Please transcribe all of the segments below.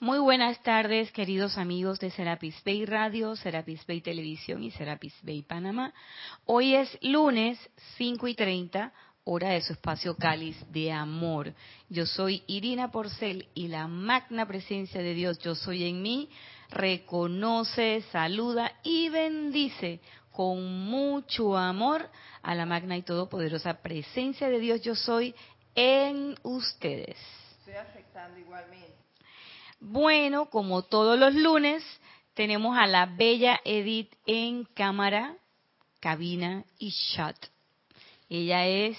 Muy buenas tardes, queridos amigos de Serapis Bay Radio, Serapis Bay Televisión y Serapis Bay Panamá. Hoy es lunes 5 y 30, hora de su espacio cáliz de amor. Yo soy Irina Porcel y la magna presencia de Dios, yo soy en mí, reconoce, saluda y bendice con mucho amor a la magna y todopoderosa presencia de Dios, yo soy en ustedes. Estoy igualmente. Bueno, como todos los lunes, tenemos a la bella Edith en cámara, cabina y chat. Ella es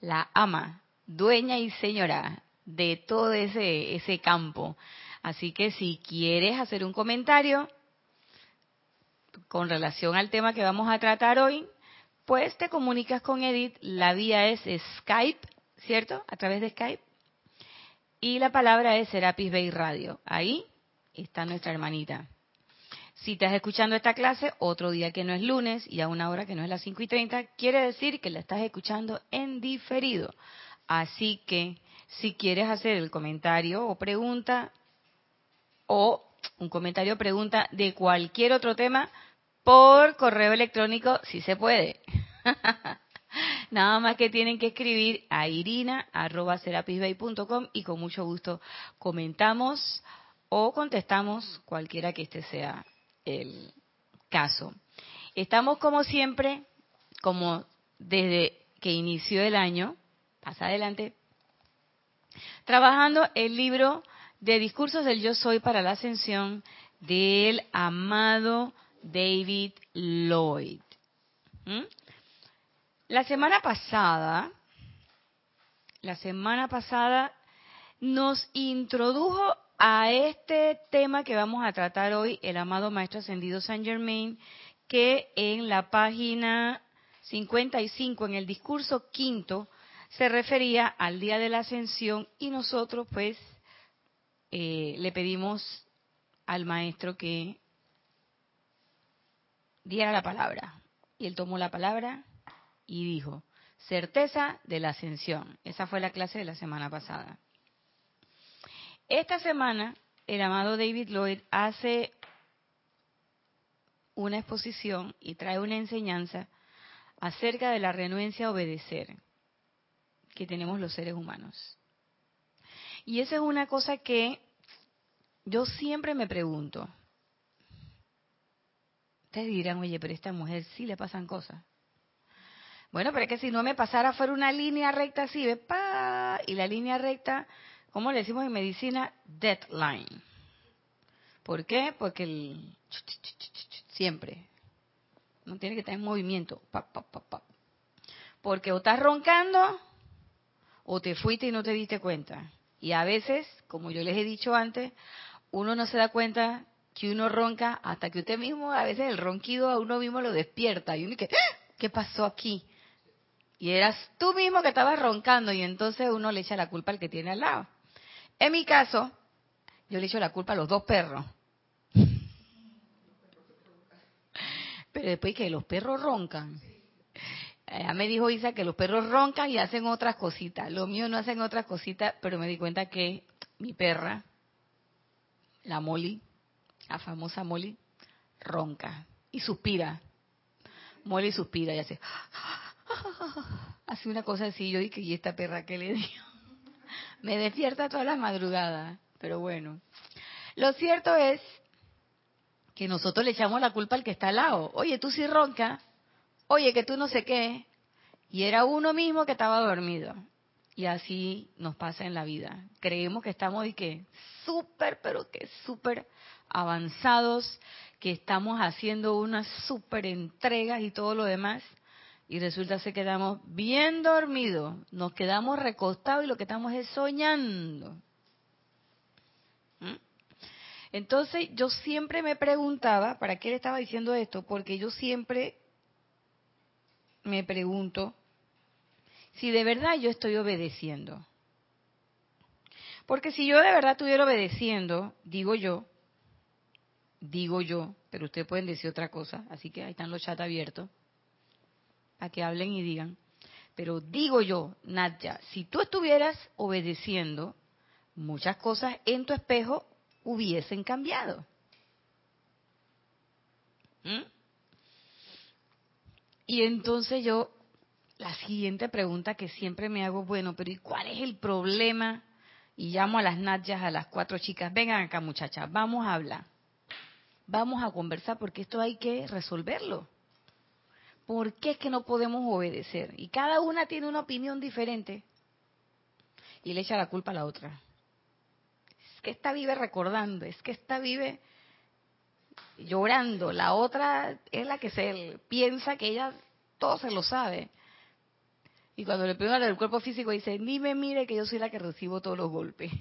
la ama, dueña y señora de todo ese, ese campo. Así que si quieres hacer un comentario con relación al tema que vamos a tratar hoy, pues te comunicas con Edith. La vía es Skype, ¿cierto? A través de Skype y la palabra es Serapis Bay Radio. Ahí está nuestra hermanita. Si estás escuchando esta clase otro día que no es lunes y a una hora que no es las 5 y 30, quiere decir que la estás escuchando en diferido. Así que si quieres hacer el comentario o pregunta o un comentario o pregunta de cualquier otro tema por correo electrónico, si se puede. Nada más que tienen que escribir a irina.serapisbay.com y con mucho gusto comentamos o contestamos cualquiera que este sea el caso. Estamos como siempre, como desde que inició el año, pasa adelante, trabajando el libro de discursos del yo soy para la ascensión del amado David Lloyd. ¿Mm? La semana pasada, la semana pasada nos introdujo a este tema que vamos a tratar hoy, el amado Maestro Ascendido Saint Germain, que en la página 55, en el discurso quinto, se refería al día de la ascensión y nosotros pues eh, le pedimos al maestro que diera la palabra. Y él tomó la palabra y dijo, certeza de la ascensión. Esa fue la clase de la semana pasada. Esta semana, el amado David Lloyd hace una exposición y trae una enseñanza acerca de la renuencia a obedecer que tenemos los seres humanos. Y esa es una cosa que yo siempre me pregunto. Ustedes dirán, oye, pero esta mujer sí le pasan cosas. Bueno, pero es que si no me pasara fuera una línea recta así, ve, pa, y la línea recta, ¿cómo le decimos en medicina? Deadline. ¿Por qué? Porque el siempre no tiene que estar en movimiento. Pa, pa, pa, Porque o estás roncando o te fuiste y no te diste cuenta. Y a veces, como yo les he dicho antes, uno no se da cuenta que uno ronca hasta que usted mismo, a veces el ronquido a uno mismo lo despierta y uno dice, ¡Ah! ¿qué pasó aquí? Y eras tú mismo que estabas roncando y entonces uno le echa la culpa al que tiene al lado. En mi caso, yo le echo la culpa a los dos perros. Pero después que los perros roncan. Ya me dijo Isa que los perros roncan y hacen otras cositas. Los míos no hacen otras cositas, pero me di cuenta que mi perra, la Molly, la famosa Molly, ronca y suspira. Molly suspira y hace hace una cosa así, yo dije, ¿y esta perra qué le dio? Me despierta todas las madrugadas, pero bueno. Lo cierto es que nosotros le echamos la culpa al que está al lado. Oye, tú sí ronca, oye, que tú no sé qué. Y era uno mismo que estaba dormido. Y así nos pasa en la vida. Creemos que estamos y que súper, pero que súper avanzados, que estamos haciendo unas súper entregas y todo lo demás y resulta que quedamos bien dormidos, nos quedamos recostados y lo que estamos es soñando. ¿Mm? Entonces yo siempre me preguntaba, ¿para qué le estaba diciendo esto? Porque yo siempre me pregunto si de verdad yo estoy obedeciendo. Porque si yo de verdad estuviera obedeciendo, digo yo, digo yo, pero ustedes pueden decir otra cosa, así que ahí están los chats abiertos a que hablen y digan. Pero digo yo, Nadia, si tú estuvieras obedeciendo muchas cosas en tu espejo, hubiesen cambiado. ¿Mm? Y entonces yo, la siguiente pregunta que siempre me hago, bueno, pero ¿y cuál es el problema? Y llamo a las nachas, a las cuatro chicas, vengan acá muchachas, vamos a hablar, vamos a conversar porque esto hay que resolverlo. ¿Por qué es que no podemos obedecer? Y cada una tiene una opinión diferente. Y le echa la culpa a la otra. Es que esta vive recordando, es que esta vive llorando. La otra es la que se piensa que ella todo se lo sabe. Y cuando le preguntan del cuerpo físico dice, ni me mire que yo soy la que recibo todos los golpes.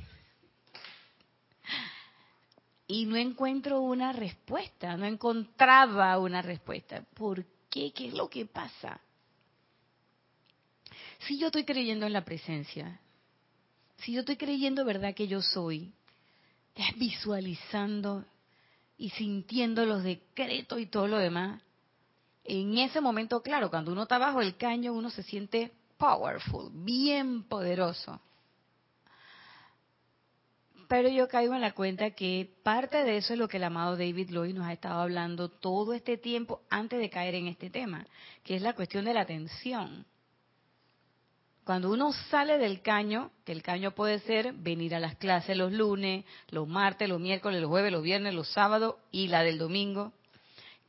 Y no encuentro una respuesta, no encontraba una respuesta. ¿Por qué? ¿Qué es lo que pasa? Si yo estoy creyendo en la presencia, si yo estoy creyendo verdad que yo soy, visualizando y sintiendo los decretos y todo lo demás, en ese momento, claro, cuando uno está bajo el caño, uno se siente powerful, bien poderoso. Pero yo caigo en la cuenta que parte de eso es lo que el amado David Lloyd nos ha estado hablando todo este tiempo antes de caer en este tema, que es la cuestión de la atención. Cuando uno sale del caño, que el caño puede ser venir a las clases los lunes, los martes, los miércoles, los jueves, los viernes, los sábados y la del domingo,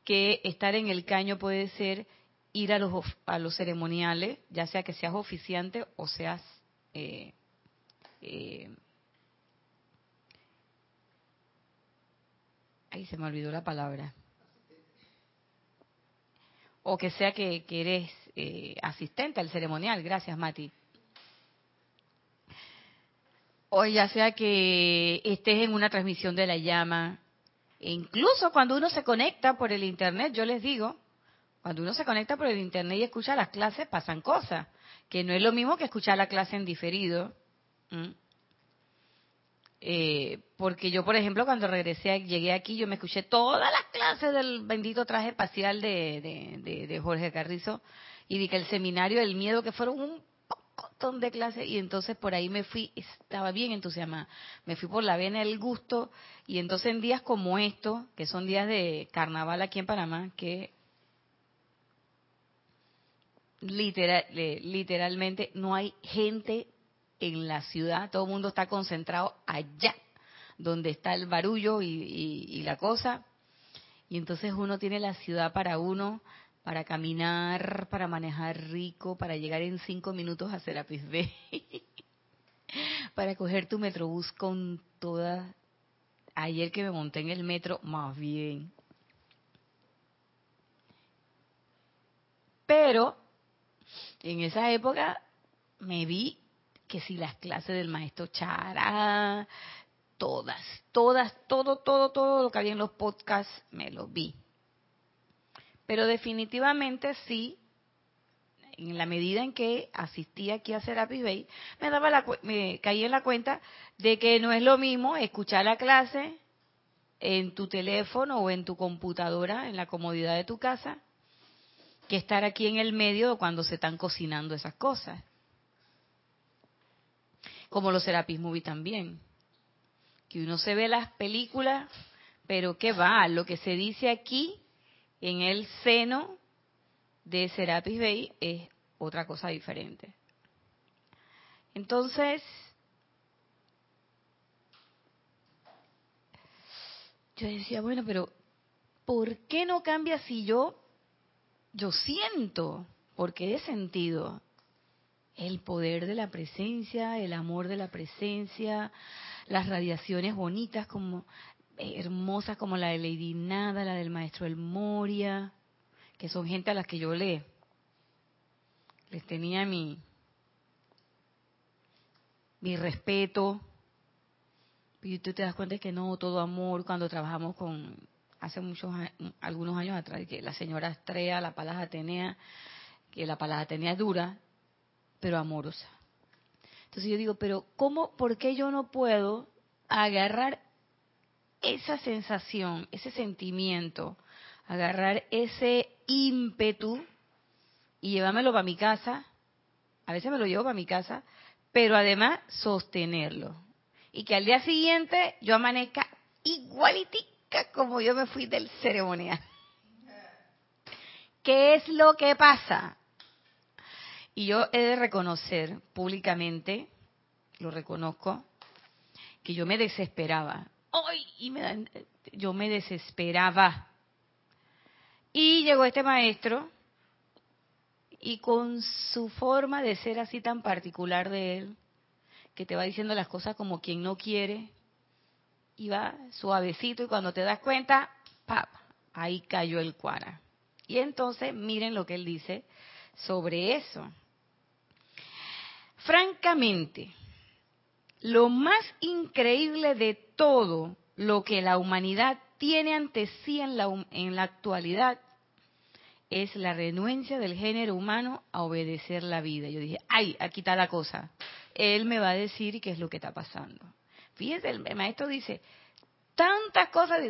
que estar en el caño puede ser ir a los, a los ceremoniales, ya sea que seas oficiante o seas eh, eh, Ahí se me olvidó la palabra. O que sea que, eres eh, asistente al ceremonial. Gracias, Mati. O ya sea que estés en una transmisión de la llama. E incluso cuando uno se conecta por el Internet, yo les digo, cuando uno se conecta por el Internet y escucha las clases, pasan cosas. Que no es lo mismo que escuchar la clase en diferido. Eh, porque yo, por ejemplo, cuando regresé, llegué aquí, yo me escuché todas las clases del bendito traje espacial de, de, Jorge Carrizo y di que el seminario del miedo, que fueron un montón de clases, y entonces por ahí me fui, estaba bien entusiasmada, me fui por la vena del gusto, y entonces en días como estos, que son días de carnaval aquí en Panamá, que literal, literalmente no hay gente en la ciudad, todo el mundo está concentrado allá, donde está el barullo y, la cosa. Y entonces uno tiene la ciudad para uno, para caminar, para manejar rico, para llegar en cinco minutos a Serapis B, para coger tu metrobús con toda... Ayer que me monté en el metro, más bien. Pero en esa época me vi que si las clases del maestro Chara, todas, todas, todo, todo, todo lo que había en los podcasts, me lo vi. Pero definitivamente sí, en la medida en que asistí aquí a Serapis Bay, me, daba la, me caí en la cuenta de que no es lo mismo escuchar la clase en tu teléfono o en tu computadora, en la comodidad de tu casa, que estar aquí en el medio cuando se están cocinando esas cosas como los Serapis Movie también. Que uno se ve las películas, pero ¿qué va? Lo que se dice aquí en el seno de Serapis Bay es otra cosa diferente. Entonces, yo decía, bueno, pero ¿por qué no cambia si yo, yo siento? Porque he sentido el poder de la presencia, el amor de la presencia, las radiaciones bonitas como eh, hermosas como la de Lady Nada, la del maestro El Moria, que son gente a las que yo le les tenía mi mi respeto. Y tú te das cuenta que no todo amor cuando trabajamos con hace muchos algunos años atrás que la señora Estrella, la Palas Atenea, que la Palas Atenea es dura, pero amorosa. Entonces yo digo, pero ¿cómo, por qué yo no puedo agarrar esa sensación, ese sentimiento, agarrar ese ímpetu y llevármelo para mi casa? A veces me lo llevo para mi casa, pero además sostenerlo. Y que al día siguiente yo amanezca igualitica como yo me fui del ceremonial. ¿Qué es lo que pasa? Y yo he de reconocer públicamente, lo reconozco, que yo me desesperaba. ¡Ay! Y me yo me desesperaba. Y llegó este maestro y con su forma de ser así tan particular de él, que te va diciendo las cosas como quien no quiere, y va suavecito y cuando te das cuenta, ¡pap! Ahí cayó el cuara. Y entonces miren lo que él dice sobre eso. Francamente, lo más increíble de todo lo que la humanidad tiene ante sí en la, en la actualidad es la renuencia del género humano a obedecer la vida. Yo dije, ay, aquí está la cosa. Él me va a decir qué es lo que está pasando. Fíjense, el maestro dice, tantas cosas,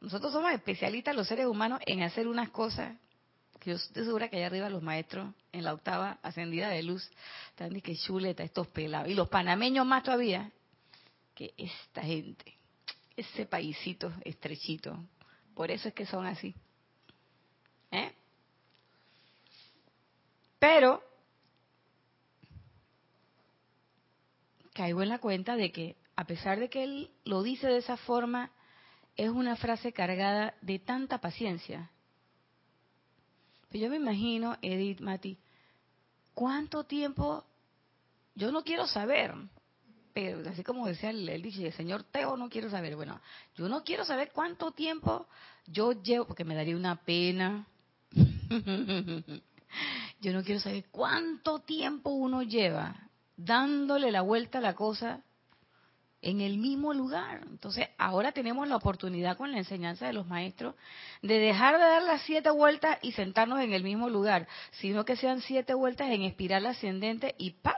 nosotros somos especialistas los seres humanos en hacer unas cosas que yo estoy segura que allá arriba los maestros en la octava ascendida de luz están de que chuleta estos pelados. Y los panameños más todavía, que esta gente, ese paisito estrechito, por eso es que son así. ¿Eh? Pero caigo en la cuenta de que a pesar de que él lo dice de esa forma, es una frase cargada de tanta paciencia. Pero yo me imagino, Edith, Mati, ¿cuánto tiempo? Yo no quiero saber, pero así como decía el, el el señor Teo, no quiero saber. Bueno, yo no quiero saber cuánto tiempo yo llevo, porque me daría una pena. yo no quiero saber cuánto tiempo uno lleva dándole la vuelta a la cosa en el mismo lugar. Entonces, ahora tenemos la oportunidad con la enseñanza de los maestros de dejar de dar las siete vueltas y sentarnos en el mismo lugar, sino que sean siete vueltas en espiral ascendente y ¡pap!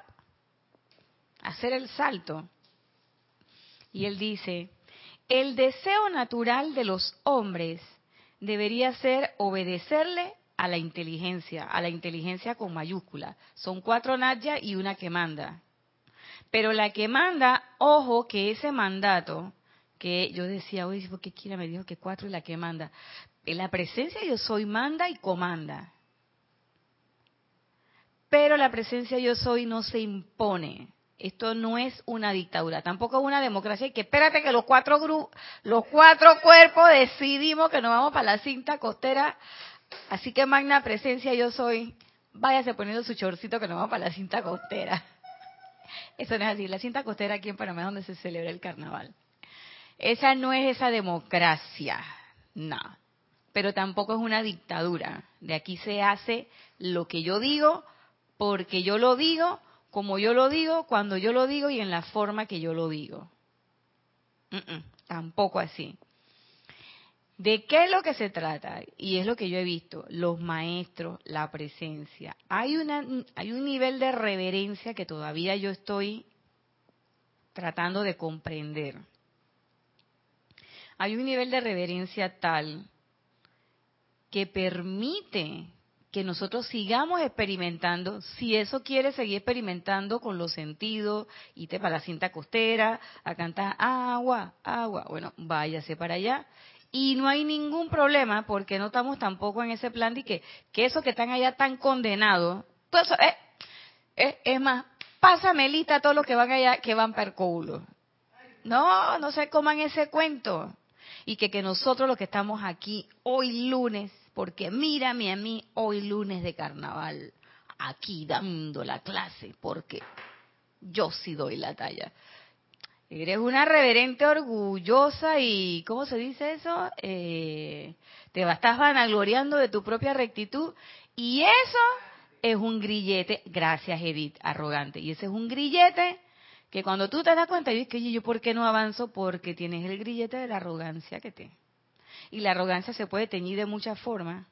hacer el salto. Y él dice, el deseo natural de los hombres debería ser obedecerle a la inteligencia, a la inteligencia con mayúscula. Son cuatro Nadya y una que manda. Pero la que manda, ojo que ese mandato, que yo decía, oye, ¿por qué Kira me dijo que cuatro y la que manda? En la presencia yo soy manda y comanda. Pero la presencia yo soy no se impone. Esto no es una dictadura, tampoco es una democracia. Y que espérate que los cuatro los cuatro cuerpos decidimos que nos vamos para la cinta costera. Así que magna presencia yo soy. Váyase poniendo su chorcito que nos vamos para la cinta costera. Eso no es así. La cinta costera aquí en Panamá es donde se celebra el carnaval. Esa no es esa democracia, no. Pero tampoco es una dictadura. De aquí se hace lo que yo digo, porque yo lo digo, como yo lo digo, cuando yo lo digo y en la forma que yo lo digo. tampoco así. ¿De qué es lo que se trata? Y es lo que yo he visto, los maestros, la presencia. Hay, una, hay un nivel de reverencia que todavía yo estoy tratando de comprender. Hay un nivel de reverencia tal que permite que nosotros sigamos experimentando, si eso quiere seguir experimentando con los sentidos, te para la cinta costera, a cantar agua, agua, bueno, váyase para allá y no hay ningún problema porque no estamos tampoco en ese plan de que, que esos que están allá tan condenados, es más, pásame lista a todos los que van allá que van culo. No, no se coman ese cuento. Y que, que nosotros los que estamos aquí hoy lunes, porque mírame a mí hoy lunes de carnaval, aquí dando la clase, porque yo sí doy la talla. Eres una reverente orgullosa y, ¿cómo se dice eso? Eh, te estás vanagloriando de tu propia rectitud y eso es un grillete, gracias Edith, arrogante. Y ese es un grillete que cuando tú te das cuenta, yo que yo por qué no avanzo porque tienes el grillete de la arrogancia que te. Y la arrogancia se puede teñir de muchas formas,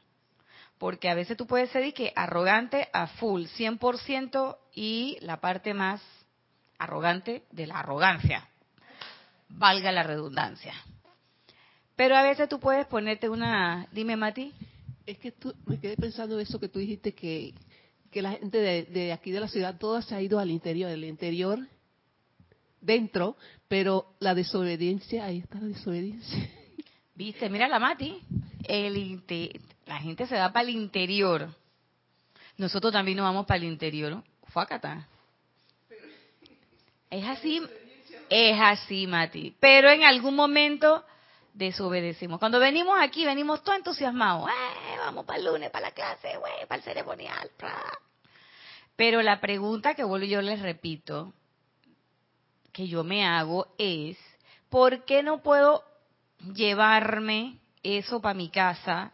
porque a veces tú puedes ser que arrogante a full, 100% y la parte más arrogante de la arrogancia, valga la redundancia. Pero a veces tú puedes ponerte una, dime Mati. Es que tú, me quedé pensando eso que tú dijiste que, que la gente de, aquí de la ciudad, toda se ha ido al interior. El interior dentro, pero la desobediencia, ahí está la desobediencia. Viste, mira la Mati, el inte- la gente se va para el interior. Nosotros también nos vamos para el interior. Fuácata. Es así, es así, Mati. Pero en algún momento desobedecemos. Cuando venimos aquí, venimos todo entusiasmados. ¡Eh, vamos para el lunes, para la clase, güey, para el ceremonial. pra". Pero la pregunta que vuelvo yo les repito, que yo me hago es, ¿por qué no puedo llevarme eso para mi casa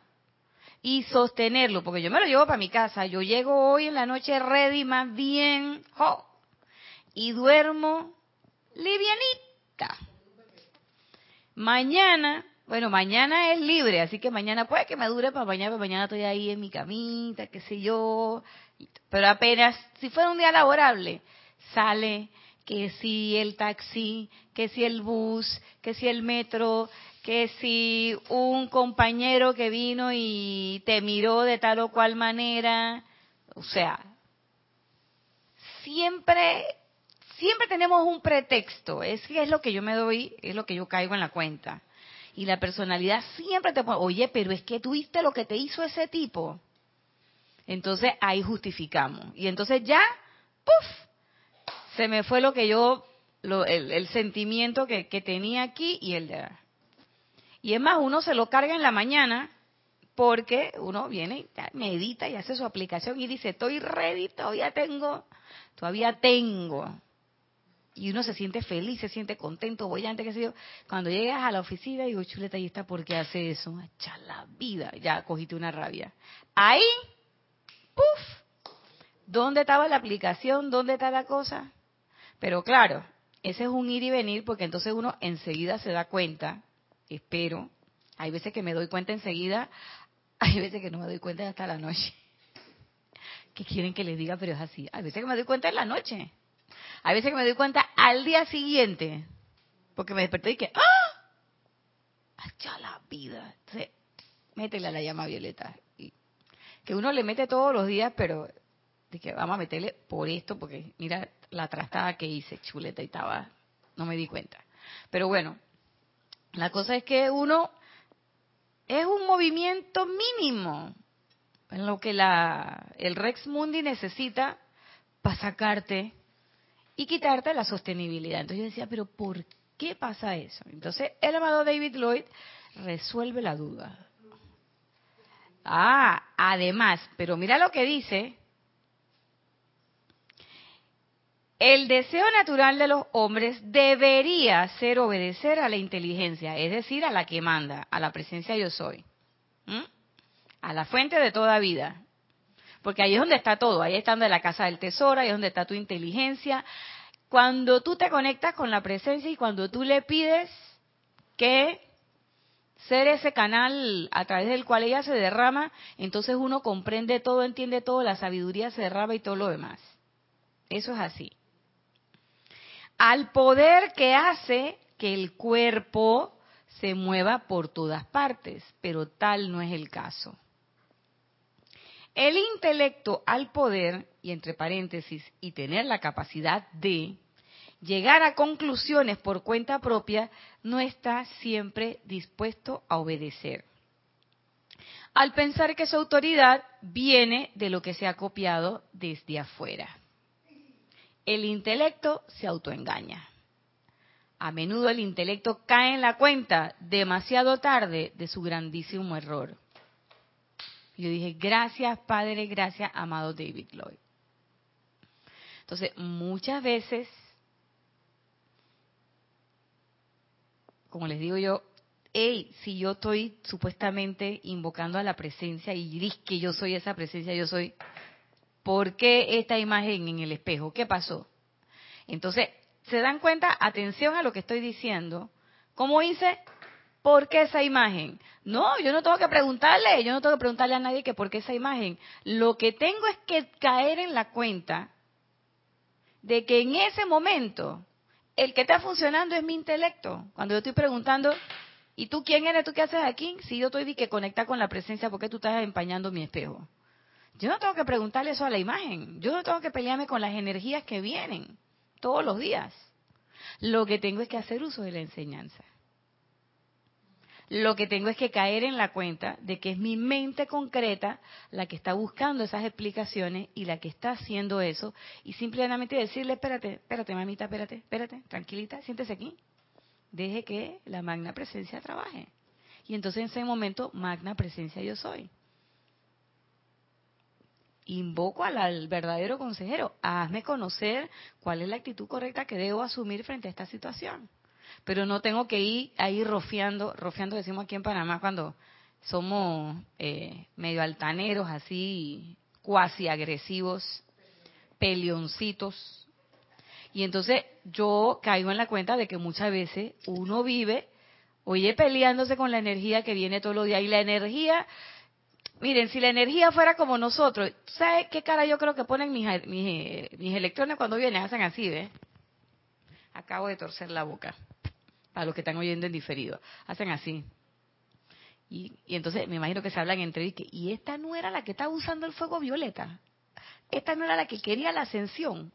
y sostenerlo? Porque yo me lo llevo para mi casa. Yo llego hoy en la noche ready, más bien, jo, y duermo livianita. Mañana, bueno, mañana es libre, así que mañana puede que me dure para mañana, pero mañana estoy ahí en mi camita, qué sé yo. Pero apenas, si fuera un día laborable, sale que si el taxi, que si el bus, que si el metro, que si un compañero que vino y te miró de tal o cual manera, o sea, siempre siempre tenemos un pretexto, es que es lo que yo me doy, es lo que yo caigo en la cuenta. Y la personalidad siempre te pone, oye, pero es que tuviste lo que te hizo ese tipo. Entonces ahí justificamos. Y entonces ya, ¡puf! Se me fue lo que yo, lo- el, sentimiento que, tenía aquí y el de... Y es más, uno se lo carga en la mañana porque uno viene, medita y hace su aplicación y dice, estoy ready, todavía tengo, todavía tengo. Y uno se siente feliz, se siente contento, bollante, qué sé yo. Cuando llegas a la oficina, digo, chuleta, ¿y esta por qué hace eso? Echa la vida, ya cogiste una rabia. Ahí, ¡puf! ¿Dónde estaba la aplicación? ¿Dónde está la cosa? Pero claro, ese es un ir y venir porque entonces uno enseguida se da cuenta, espero, hay veces que me doy cuenta enseguida, hay veces que no me doy cuenta hasta la noche. ¿Qué quieren que les diga? Pero es así. Hay veces que me doy cuenta en la noche. Hay veces que me doy cuenta al día siguiente. Porque me desperté y que, ¡ah! ¡Hacha la vida! Entonces, métele a la llama violeta. Y que uno le mete todos los días, pero de que vamos a meterle por esto, porque mira la trastada que hice, chuleta, y estaba, no me di cuenta. Pero bueno, la cosa es que uno es un movimiento mínimo en lo que la, el Rex Mundi necesita para sacarte y quitarte la sostenibilidad. Entonces yo decía, pero ¿por qué pasa eso? Entonces el amado David Lloyd resuelve la duda. Ah, además, pero mira lo que dice. El deseo natural de los hombres debería ser obedecer a la inteligencia, es decir, a la que manda, a la presencia yo soy, a la fuente de toda vida. Porque ahí es donde está todo, ahí está donde la casa del tesoro, ahí es donde está tu inteligencia. Cuando tú te conectas con la presencia y cuando tú le pides que ser ese canal a través del cual ella se derrama, entonces uno comprende todo, entiende todo, la sabiduría se derrama y todo lo demás. Eso es así. Al poder que hace que el cuerpo se mueva por todas partes, pero tal no es el caso. El intelecto al poder, y entre paréntesis, y tener la capacidad de llegar a conclusiones por cuenta propia, no está siempre dispuesto a obedecer. Al pensar que su autoridad viene de lo que se ha copiado desde afuera. El intelecto se autoengaña. A menudo el intelecto cae en la cuenta demasiado tarde de su grandísimo error. Yo dije, gracias Padre, gracias amado David Lloyd. Entonces, muchas veces, como les digo yo, hey, si yo estoy supuestamente invocando a la presencia y dices que yo soy esa presencia, yo soy, ¿por qué esta imagen en el espejo? ¿Qué pasó? Entonces, ¿se dan cuenta? Atención a lo que estoy diciendo. ¿Cómo hice? ¿Por qué esa imagen? No, yo no tengo que preguntarle, yo no tengo que preguntarle a nadie que por qué esa imagen. Lo que tengo es que caer en la cuenta de que en ese momento el que está funcionando es mi intelecto. Cuando yo estoy preguntando, ¿y tú quién eres? ¿Tú qué haces aquí? Si yo estoy de que conectar con la presencia, ¿por qué tú estás empañando mi espejo? Yo no tengo que preguntarle eso a la imagen. Yo no tengo que pelearme con las energías que vienen todos los días. Lo que tengo es que hacer uso de la enseñanza. Lo que tengo es que caer en la cuenta de que es mi mente concreta la que está buscando esas explicaciones y la que está haciendo eso y simplemente decirle, espérate, espérate mamita, espérate, espérate, tranquilita, siéntese aquí. Deje que la magna presencia trabaje. Y entonces en ese momento, magna presencia yo soy. Invoco al, verdadero consejero, hazme conocer cuál es la actitud correcta que debo asumir frente a esta situación pero no tengo que ir ahí rofiando, rofiando decimos aquí en Panamá cuando somos eh, medio altaneros, así cuasi agresivos, peleoncitos. Y entonces yo caigo en la cuenta de que muchas veces uno vive, oye, peleándose con la energía que viene todos los días. Y la energía, miren, si la energía fuera como nosotros, ¿sabes qué cara yo creo que ponen mis, mis, mis electrones cuando vienen? Hacen así, ¿ves? Acabo de torcer la boca para los que están oyendo en diferido. Hacen así. Y, entonces me imagino que se hablan entre ellos. Y esta no era la que estaba usando el fuego violeta. Esta no era la que quería la ascensión.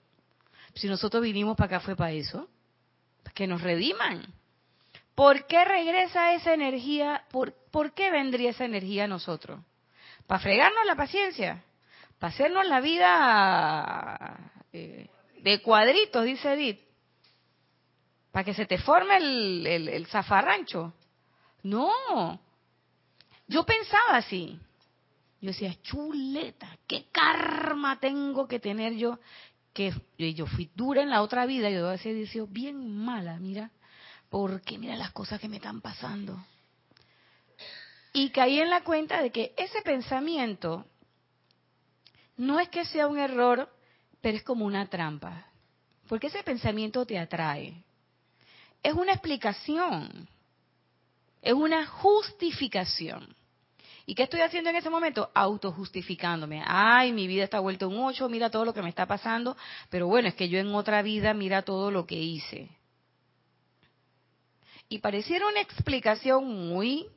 Si nosotros vinimos para acá fue para eso. Para que nos rediman. ¿Por qué regresa esa energía? ¿Por, ¿Por qué vendría esa energía a nosotros? ¿Para fregarnos la paciencia? ¿Para hacernos la vida eh, de cuadritos, dice Edith? Para que se te forme el, el, zafarrancho. No. Yo pensaba así. Yo decía, chuleta, qué karma tengo que tener yo. Que yo fui dura en la otra vida, yo decía, decía bien mala, mira, porque mira las cosas que me están pasando. Y caí en la cuenta de que ese pensamiento no es que sea un error, pero es como una trampa. Porque ese pensamiento te atrae es una explicación, es una justificación. ¿Y qué estoy haciendo en ese momento? Autojustificándome. Ay, mi vida está vuelta un ocho, mira todo lo que me está pasando, pero bueno, es que yo en otra vida mira todo lo que hice. Y pareciera una explicación muy,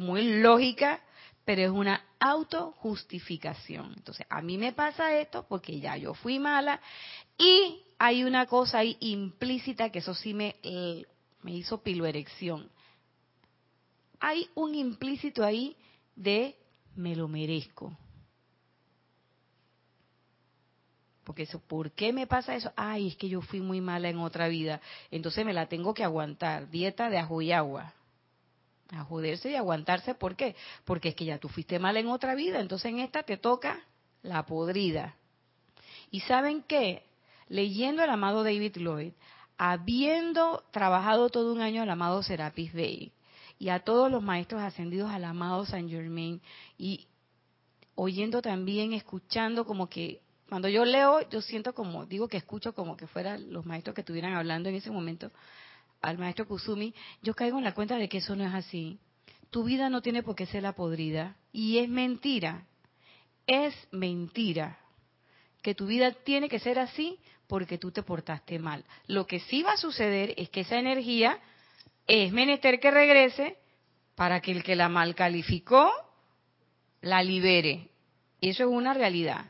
muy lógica, pero es una autojustificación. Entonces, a mí me pasa esto porque ya yo fui mala y hay una cosa ahí implícita que eso sí me, eh, me hizo piloerección. Hay un implícito ahí de me lo merezco. Porque eso, ¿por qué me pasa eso? Ay, es que yo fui muy mala en otra vida. Entonces me la tengo que aguantar. Dieta de ajo y agua. A joderse y aguantarse, ¿por qué? Porque es que ya tú fuiste mala en otra vida, entonces en esta te toca la podrida. ¿Y saben qué? leyendo al amado David Lloyd, habiendo trabajado todo un año al amado Serapis Bey y a todos los maestros ascendidos al amado Saint Germain y oyendo también, escuchando como que cuando yo leo, yo siento como, digo que escucho como que fueran los maestros que estuvieran hablando en ese momento al maestro Kusumi, yo caigo en la cuenta de que eso no es así. Tu vida no tiene por qué ser la podrida y es mentira. Es mentira que tu vida tiene que ser así porque tú te portaste mal. Lo que sí va a suceder es que esa energía es menester que regrese para que el que la mal calificó la libere. Eso es una realidad.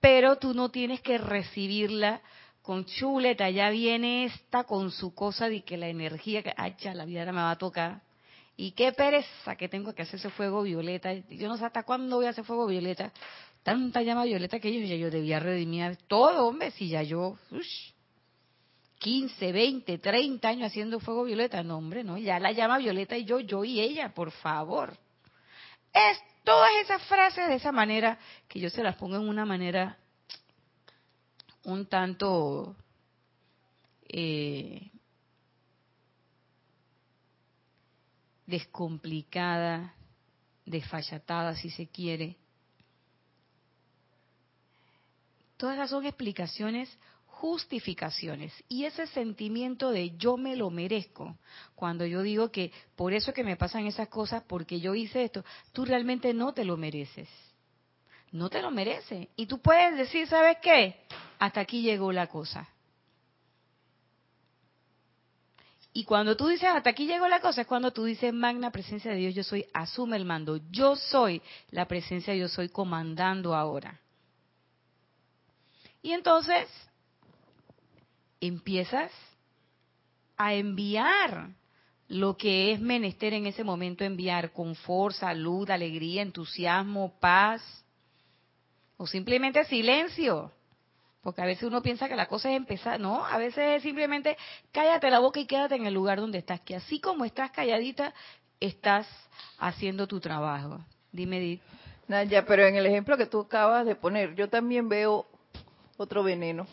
Pero tú no tienes que recibirla con chuleta, ya viene esta con su cosa de que la energía que, ya, la vida me va a tocar. Y qué pereza que tengo que hacer ese fuego violeta. Yo no sé hasta cuándo voy a hacer fuego violeta tanta llama violeta que ellos ya yo debía redimir todo, hombre, si ya yo, 15, 20, 30 años haciendo fuego violeta, no, hombre, no, ya la llama violeta y yo, yo y ella, por favor. Es todas esas frases de esa manera que yo se las pongo en una manera un tanto eh, descomplicada, desfallatada, si se quiere, Todas esas son explicaciones, justificaciones. Y ese sentimiento de yo me lo merezco, cuando yo digo que por eso que me pasan esas cosas, porque yo hice esto, tú realmente no te lo mereces. No te lo mereces. Y tú puedes decir, ¿sabes qué? Hasta aquí llegó la cosa. Y cuando tú dices, hasta aquí llegó la cosa, es cuando tú dices, magna presencia de Dios, yo soy, asume el mando. Yo soy la presencia, yo soy comandando ahora. Y entonces, empiezas a enviar lo que es menester en ese momento enviar, confort, salud, alegría, entusiasmo, paz, o simplemente silencio. Porque a veces uno piensa que la cosa es empezar, no, a veces es simplemente cállate la boca y quédate en el lugar donde estás, que así como estás calladita, estás haciendo tu trabajo. Dime, Edith. Naya, pero en el ejemplo que tú acabas de poner, yo también veo otro veneno,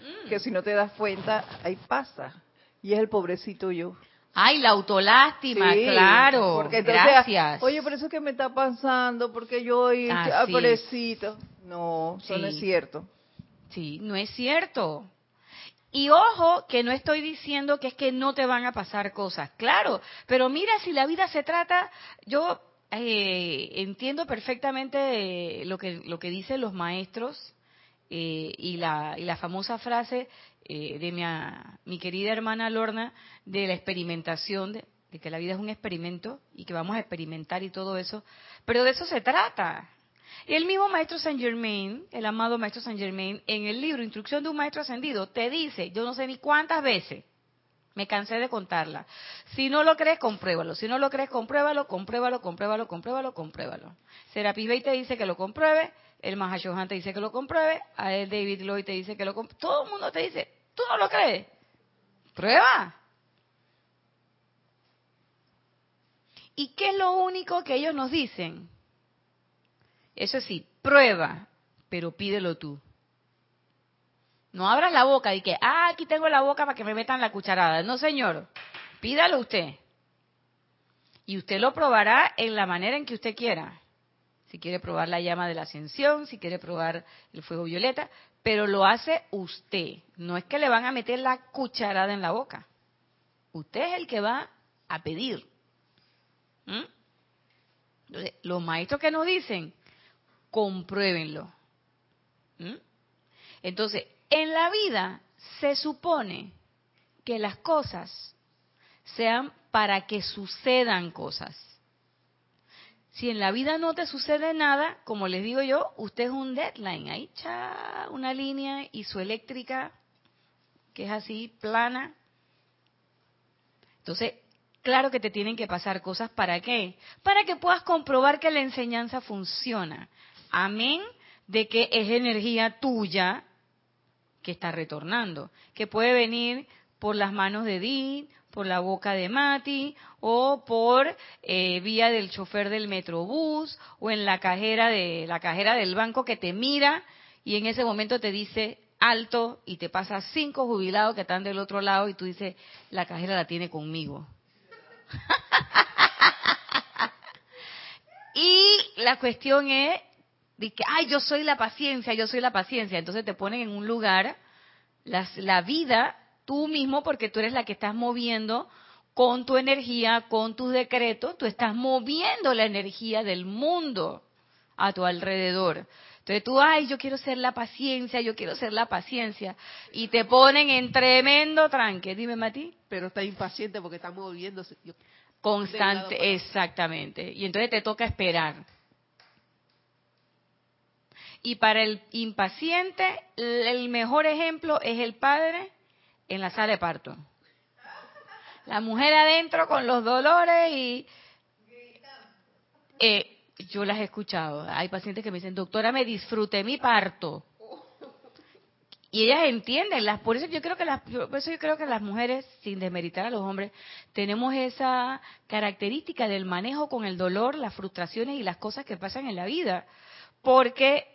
Mm. que si no te das cuenta, ahí pasa. Y es el pobrecito yo. Ay, la autolástima, Sí, claro. porque entonces, Gracias. Oye, por eso es que me está pasando, porque yo, y, Así ah, pobrecito. No, eso no es cierto. Sí, no es cierto. Y ojo, que no estoy diciendo que es que no te van a pasar cosas, claro, pero mira si la vida se trata, yo eh, entiendo perfectamente eh, lo que lo que dicen los maestros eh, y la y la famosa frase eh, de mi, a- mi querida hermana Lorna de la experimentación de, de que la vida es un experimento y que vamos a experimentar y todo eso, pero de eso se trata. Y el mismo maestro Saint Germain, el amado maestro Saint Germain, en el libro Instrucción de un Maestro Ascendido, te dice, yo no sé ni cuántas veces, me cansé de contarla. Si no lo crees, compruébalo. Si no lo crees, compruébalo, compruébalo, compruébalo, compruébalo, compruébalo. Serapis Bey te dice que lo compruebe, el Mahashohan te dice que lo compruebe, a David Lloyd te dice que lo compruebe. Todo el mundo te dice, ¿tú no lo crees? Prueba. ¿Y qué es lo único que ellos nos dicen? Eso sí, prueba, pero pídelo tú. No abras la boca y que, ah, aquí tengo la boca para que me metan la cucharada. No, señor, pídalo usted. Y usted lo probará en la manera en que usted quiera. Si quiere probar la llama de la ascensión, si quiere probar el fuego violeta, pero lo hace usted. No es que le van a meter la cucharada en la boca. Usted es el que va a pedir. ¿Mm? Entonces, los maestros que nos dicen, compruébenlo. ¿Mm? Entonces, en la vida se supone que las cosas sean para que sucedan cosas. Si en la vida no te sucede nada, como les digo yo, usted es un deadline, ahí echa una línea y su eléctrica, que es así, plana. Entonces, claro que te tienen que pasar cosas, ¿para qué? Para que puedas comprobar que la enseñanza funciona. Amén de que es energía tuya que está retornando, que puede venir por las manos de Edith, por la boca de Mati, o por eh, vía del chofer del metrobús, o en la cajera de la cajera del banco que te mira y en ese momento te dice alto y te pasa cinco jubilados que están del otro lado y tú dices la cajera la tiene conmigo. y la cuestión es de que, ay, yo soy la paciencia, yo soy la paciencia. Entonces te ponen en un lugar, las, la vida, tú mismo, porque tú eres la que estás moviendo con tu energía, con tus decretos, tú estás moviendo la energía del mundo a tu alrededor. Entonces tú, ay, yo quiero ser la paciencia, yo quiero ser la paciencia. Y te ponen en tremendo tranque. Dime, Mati. Pero está impaciente porque está moviéndose. Yo- Constante, exactamente. Y entonces te toca esperar. Y para el impaciente, el mejor ejemplo es el padre en la sala de parto. La mujer adentro con los dolores y... Eh, yo las he escuchado. Hay pacientes que me dicen, doctora, me disfruté mi parto. Y ellas entienden, las, por eso yo creo que las, por eso yo creo que las mujeres, sin desmeritar a los hombres, tenemos esa característica del manejo con el dolor, las frustraciones y las cosas que pasan en la vida. Porque,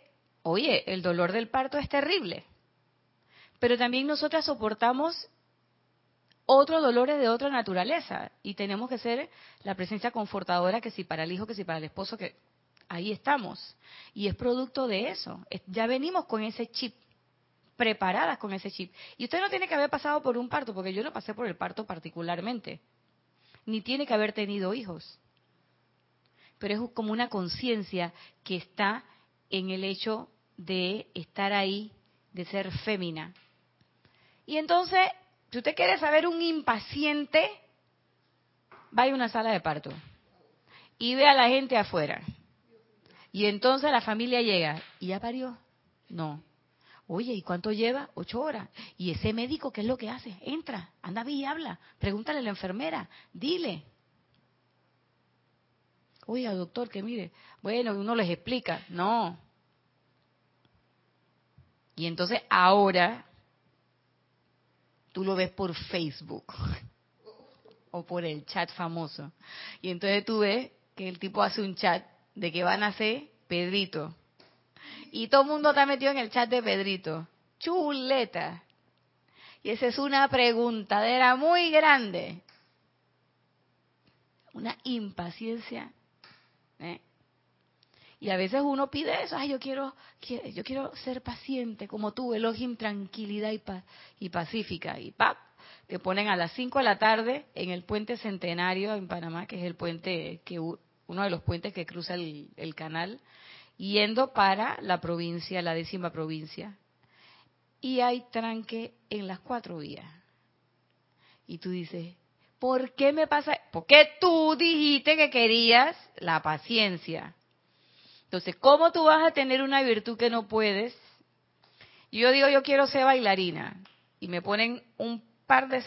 oye, el dolor del parto es terrible. Pero también nosotras soportamos otros dolores de otra naturaleza y tenemos que ser la presencia confortadora que si para el hijo, que si para el esposo, que ahí estamos. Y es producto de eso. Es- Ya venimos con ese chip preparadas con ese chip. Y usted no tiene que haber pasado por un parto, porque yo no pasé por el parto particularmente, ni tiene que haber tenido hijos. Pero es como una conciencia que está en el hecho de estar ahí, de ser fémina. Y entonces, si usted quiere saber un impaciente, vaya a una sala de parto y ve a la gente afuera. Y entonces la familia llega, ¿y ya parió? No. Oye, ¿y cuánto lleva? Ocho horas. ¿Y ese médico qué es lo que hace? Entra, anda y habla, pregúntale a la enfermera, dile. Oiga, doctor, que mire, bueno, uno les explica, no. Y entonces ahora tú lo ves por Facebook o por el chat famoso. Y entonces tú ves que el tipo hace un chat de que van a ser Pedrito. Y todo el mundo está metido en el chat de Pedrito. Chuleta. Y esa es una preguntadera muy grande. Una impaciencia. ¿eh? Y a veces uno pide eso, ay, yo quiero, yo quiero ser paciente como tú, Elohim, tranquilidad y, y pacífica. Y pap, te ponen a las 5 de la tarde en el puente centenario en Panamá, que es el puente que uno de los puentes que cruza el, el canal, yendo para la provincia, la décima provincia. Y hay tranque en las cuatro vías. Y tú dices, ¿por qué me pasa? Porque tú dijiste que querías la paciencia. Entonces, ¿cómo tú vas a tener una virtud que no puedes? Yo digo, yo quiero ser bailarina. Y me ponen un par de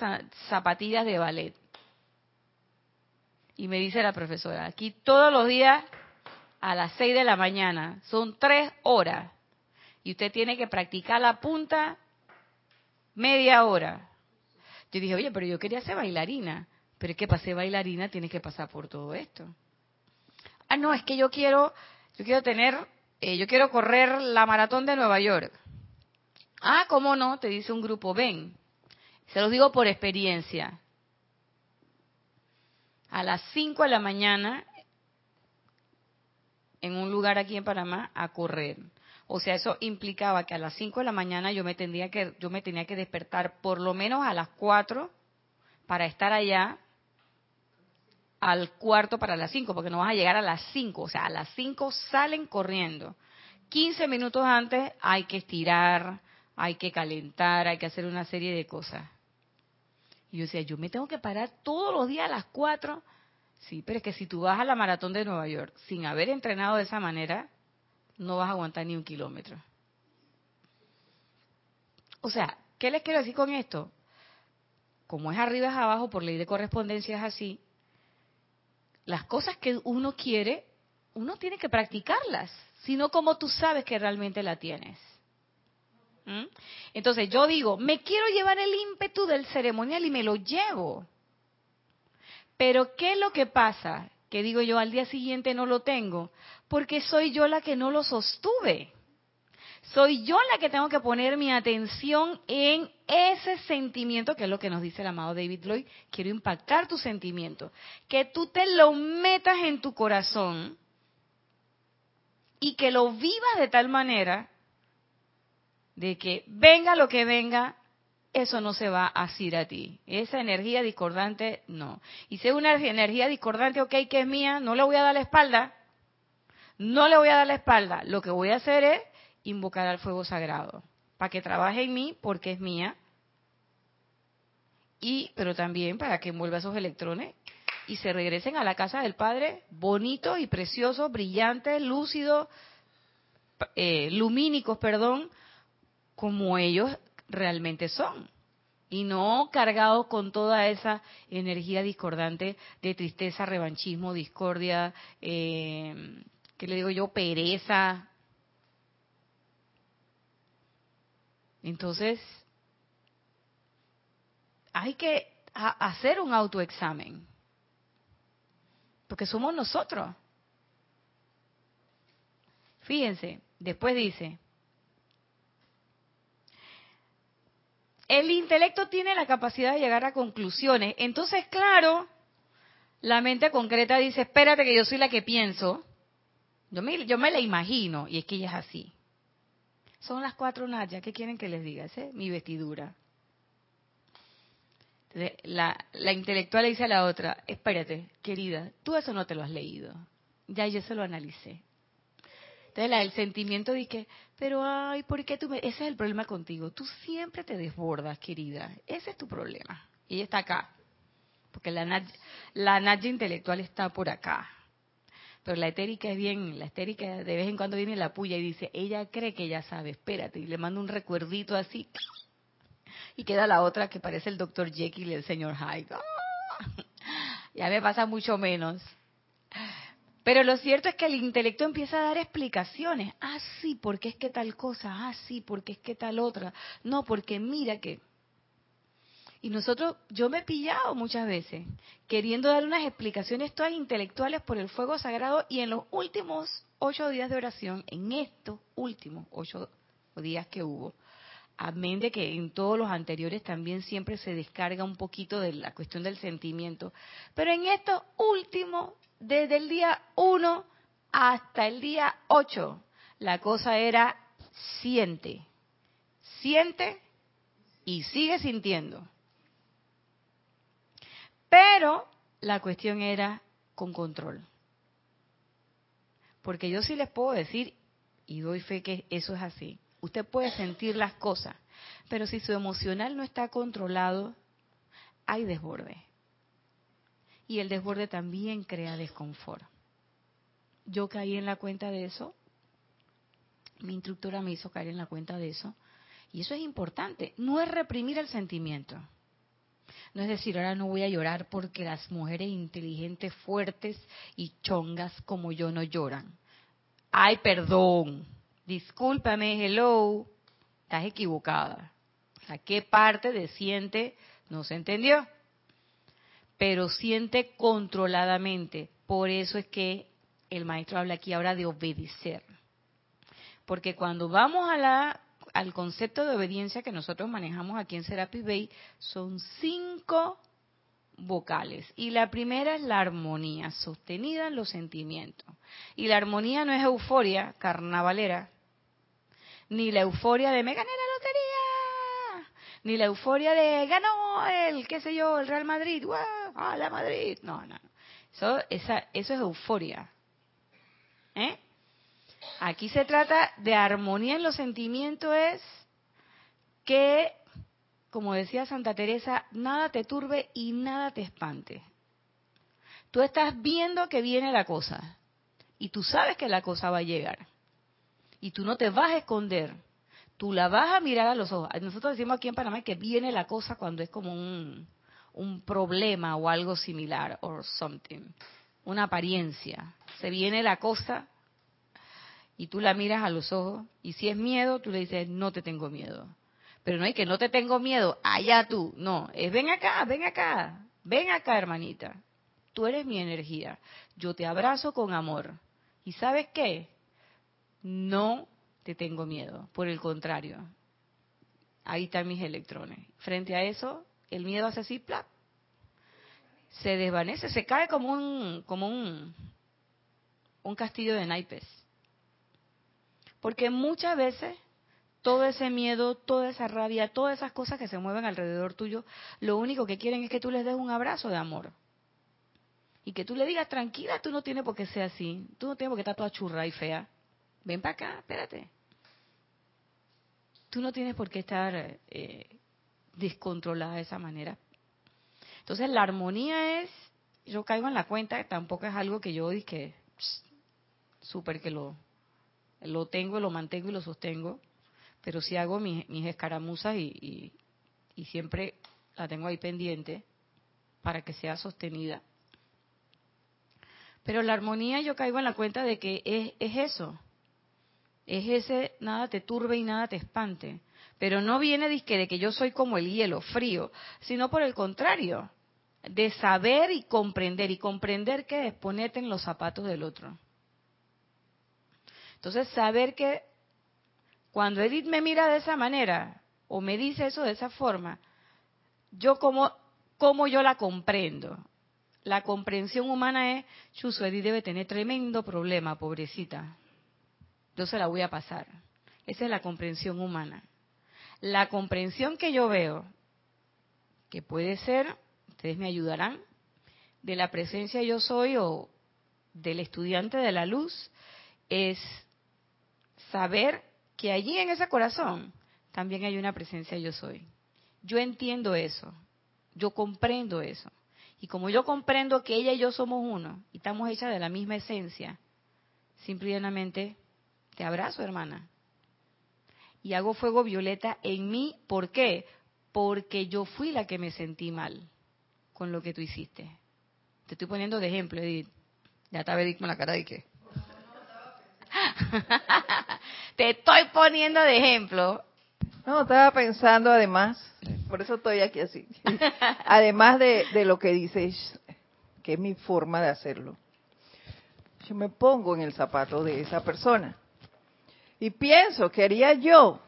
zapatillas de ballet. Y me dice la profesora, aquí todos los días a las 6 de la mañana, son tres horas. Y usted tiene que practicar la punta media hora. Yo dije, oye, pero yo quería ser bailarina. Pero es que para ser bailarina tienes que pasar por todo esto. Ah, no, es que yo quiero, yo quiero tener, eh, yo quiero correr la maratón de Nueva York. Ah, ¿cómo no? Te dice un grupo, ven. Se los digo por experiencia. A las 5 de la mañana, en un lugar aquí en Panamá, a correr. O sea, eso implicaba que a las 5 de la mañana yo me, tendría que, yo me tenía que despertar por lo menos a las 4 para estar allá al cuarto para las 5, porque no vas a llegar a las 5. O sea, a las 5 salen corriendo. 15 minutos antes hay que estirar, hay que calentar, hay que hacer una serie de cosas. Y yo decía, yo me tengo que parar todos los días a las 4. Sí, pero es que si tú vas a la maratón de Nueva York sin haber entrenado de esa manera, no vas a aguantar ni un kilómetro. O sea, ¿qué les quiero decir con esto? Como es arriba es abajo, por ley de correspondencia es así, las cosas que uno quiere, uno tiene que practicarlas, sino como tú sabes que realmente la tienes. ¿Mm? Entonces yo digo, me quiero llevar el ímpetu del ceremonial y me lo llevo. Pero ¿qué es lo que pasa? Que digo yo, al día siguiente no lo tengo, porque soy yo la que no lo sostuve. Soy yo la que tengo que poner mi atención en ese sentimiento, que es lo que nos dice el amado David Lloyd. Quiero impactar tu sentimiento. Que tú te lo metas en tu corazón y que lo vivas de tal manera de que venga lo que venga, eso no se va a hacer a ti. Esa energía discordante, no. Y si es una energía discordante, ok, que es mía, no le voy a dar la espalda. No le voy a dar la espalda. Lo que voy a hacer es invocar al fuego sagrado para que trabaje en mí porque es mía. Y, pero también para que envuelva esos electrones y se regresen a la casa del Padre bonitos y preciosos, brillantes, lúcidos, eh, lumínicos, perdón, como ellos realmente son y no cargados con toda esa energía discordante de tristeza, revanchismo, discordia, eh, ¿qué le digo yo? Pereza. Entonces, hay que hacer un autoexamen, porque somos nosotros. Fíjense, después dice, El intelecto tiene la capacidad de llegar a conclusiones. Entonces, claro, la mente concreta dice, espérate que yo soy la que pienso. Yo me, yo me la imagino, y es que ella es así. Son las cuatro Naya, ¿qué quieren que les diga? Esa es mi vestidura. la, intelectual le dice a la otra, espérate, querida, tú eso no te lo has leído. Ya yo se lo analicé. Entonces el sentimiento de que, pero ay, ¿por qué tú me...? Ese es el problema contigo. Tú siempre te desbordas, querida. Ese es tu problema. Y ella está acá. Porque la, la intelectual está por acá. Pero la etérica es bien, la etérica de vez en cuando viene la puya y dice, ella cree que ya sabe, espérate, y le manda un recuerdito así. Y queda la otra que parece el doctor Jekyll y el señor Hyde. Ya me pasa mucho menos. Pero lo cierto es que el intelecto empieza a dar explicaciones. Ah, sí, porque es que tal cosa. Ah, sí, porque es que tal otra. No, porque mira que... Y nosotros, yo me he pillado muchas veces queriendo dar unas explicaciones todas intelectuales por el fuego sagrado y en los últimos ocho días de oración, en estos últimos ocho días que hubo, amén de que en todos los anteriores también siempre se descarga un poquito de la cuestión del sentimiento, pero en estos últimos, desde el día 1 hasta el día 8, la cosa era siente, siente y sigue sintiendo. Pero la cuestión era con control. Porque yo sí les puedo decir, y doy fe que eso es así, usted puede sentir las cosas, pero si su emocional no está controlado, hay desborde. Y el desborde también crea desconfort. Yo caí en la cuenta de eso, mi instructora me hizo caer en la cuenta de eso, y eso es importante, no es reprimir el sentimiento no es decir, ahora no voy a llorar porque las mujeres inteligentes, fuertes y chongas como yo no lloran. Ay, perdón. Discúlpame, hello. Estás equivocada. Sea, ¿qué parte de siente no se entendió? Pero siente controladamente. Por eso es que el maestro habla aquí ahora de obedecer. Porque cuando vamos a la al concepto de obediencia que nosotros manejamos aquí en Serapis Bay, son cinco vocales. Y la primera es la armonía, sostenida en los sentimientos. Y la armonía no es euforia carnavalera, ni la euforia de me gané la lotería, ni la euforia de ganó el, qué sé yo, el Real Madrid, ¡Wow! ¡Ah, la Madrid! No, no. Eso, esa, eso es euforia. ¿Eh? Aquí se trata de armonía en los sentimientos, es que, como decía Santa Teresa, nada te turbe y nada te espante. Tú estás viendo que viene la cosa y tú sabes que la cosa va a llegar y tú no te vas a esconder, tú la vas a mirar a los ojos. Nosotros decimos aquí en Panamá que viene la cosa cuando es como un, un problema o algo similar, or something, una apariencia. Se viene la cosa y tú la miras a los ojos y si es miedo, tú le dices, no te tengo miedo. Pero no hay que no te tengo miedo, allá tú. No, es ven acá, ven acá, ven acá, hermanita. Tú eres mi energía. Yo te abrazo con amor. ¿Y sabes qué? No te tengo miedo. Por el contrario, ahí están mis electrones. Frente a eso, el miedo hace así. Se desvanece, se cae como un, como un, un castillo de naipes. Porque muchas veces todo ese miedo, toda esa rabia, todas esas cosas que se mueven alrededor tuyo, lo único que quieren es que tú les des un abrazo de amor. Y que tú le digas, tranquila, tú no tienes por qué ser así. Tú no tienes por qué estar toda churra y fea. Ven para acá, espérate. Tú no tienes por qué estar eh, descontrolada de esa manera. Entonces la armonía es, yo caigo en la cuenta, tampoco es algo que yo dije, súper que lo lo tengo, lo mantengo y lo sostengo, pero sí hago mis, escaramuzas y, siempre la tengo ahí pendiente para que sea sostenida. Pero la armonía yo caigo en la cuenta de que es, es eso, es ese nada te turbe y nada te espante. Pero no viene de que, de que yo soy como el hielo, frío, sino por el contrario, de saber y comprender. Y comprender que es ponerte en los zapatos del otro. Entonces, saber que cuando Edith me mira de esa manera o me dice eso de esa forma, yo como, como yo la comprendo. La comprensión humana es, Chuso, Edith debe tener tremendo problema, pobrecita. Yo se la voy a pasar. Esa es la comprensión humana. La comprensión que yo veo, que puede ser, ustedes me ayudarán, de la presencia yo soy o del estudiante de la luz, es saber que allí en ese corazón también hay una presencia yo soy. Yo entiendo eso, yo comprendo eso. Y como yo comprendo que ella y yo somos uno y estamos hechas de la misma esencia, simplemente te abrazo, hermana. Y hago fuego violeta en mí, ¿por qué? Porque yo fui la que me sentí mal con lo que tú hiciste. Te estoy poniendo de ejemplo, Edith. Ya estaba Edith con la cara de qué. Te estoy poniendo de ejemplo. No, estaba pensando además, por eso estoy aquí así, además de, de lo que dices, que es mi forma de hacerlo. Yo me pongo en el zapato de esa persona y pienso, ¿qué haría yo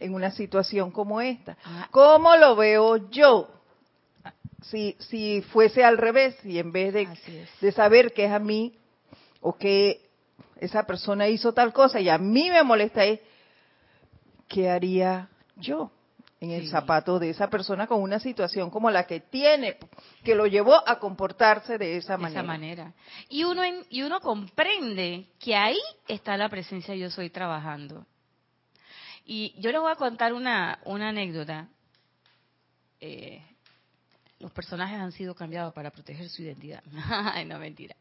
en una situación como esta? Ah. ¿Cómo lo veo yo? Si, si fuese al revés y en vez de, de saber que es a mí o que esa persona hizo tal cosa y a mí me molesta es, ¿qué haría yo en el Sí. zapato de esa persona con una situación como la que tiene, que lo llevó a comportarse de esa de manera? esa manera. Y uno, en- y uno comprende que ahí está la presencia yo soy trabajando. Y yo les voy a contar una, una anécdota. Eh, los personajes han sido cambiados para proteger su identidad. Ay, no, mentira.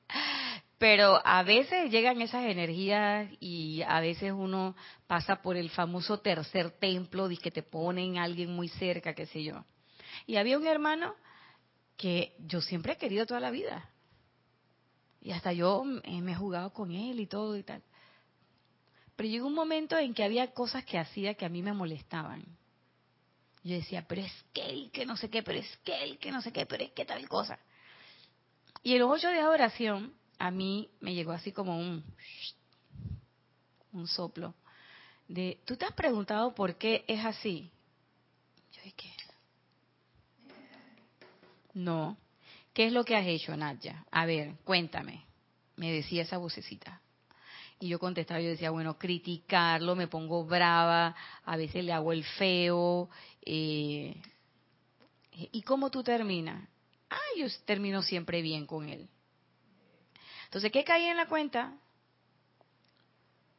Pero a veces llegan esas energías y a veces uno pasa por el famoso tercer templo, de que te ponen alguien muy cerca, qué sé yo. Y había un hermano que yo siempre he querido toda la vida. Y hasta yo eh, me he jugado con él y todo y tal. Pero llegó un momento en que había cosas que hacía que a mí me molestaban. Yo decía, pero es que él, que no sé qué, pero es que él, que no sé qué, pero es que tal cosa. Y en los ocho días de oración, a mí me llegó así como un, un soplo de, ¿tú te has preguntado por qué es así? Yo dije, no. ¿Qué es lo que has hecho, Nadia? A ver, cuéntame. Me decía esa vocecita. Y yo contestaba, yo decía, bueno, criticarlo, me pongo brava, a veces le hago el feo. eh, ¿Y cómo tú terminas? Ah, yo termino siempre bien con él. Entonces, ¿qué caí en la cuenta?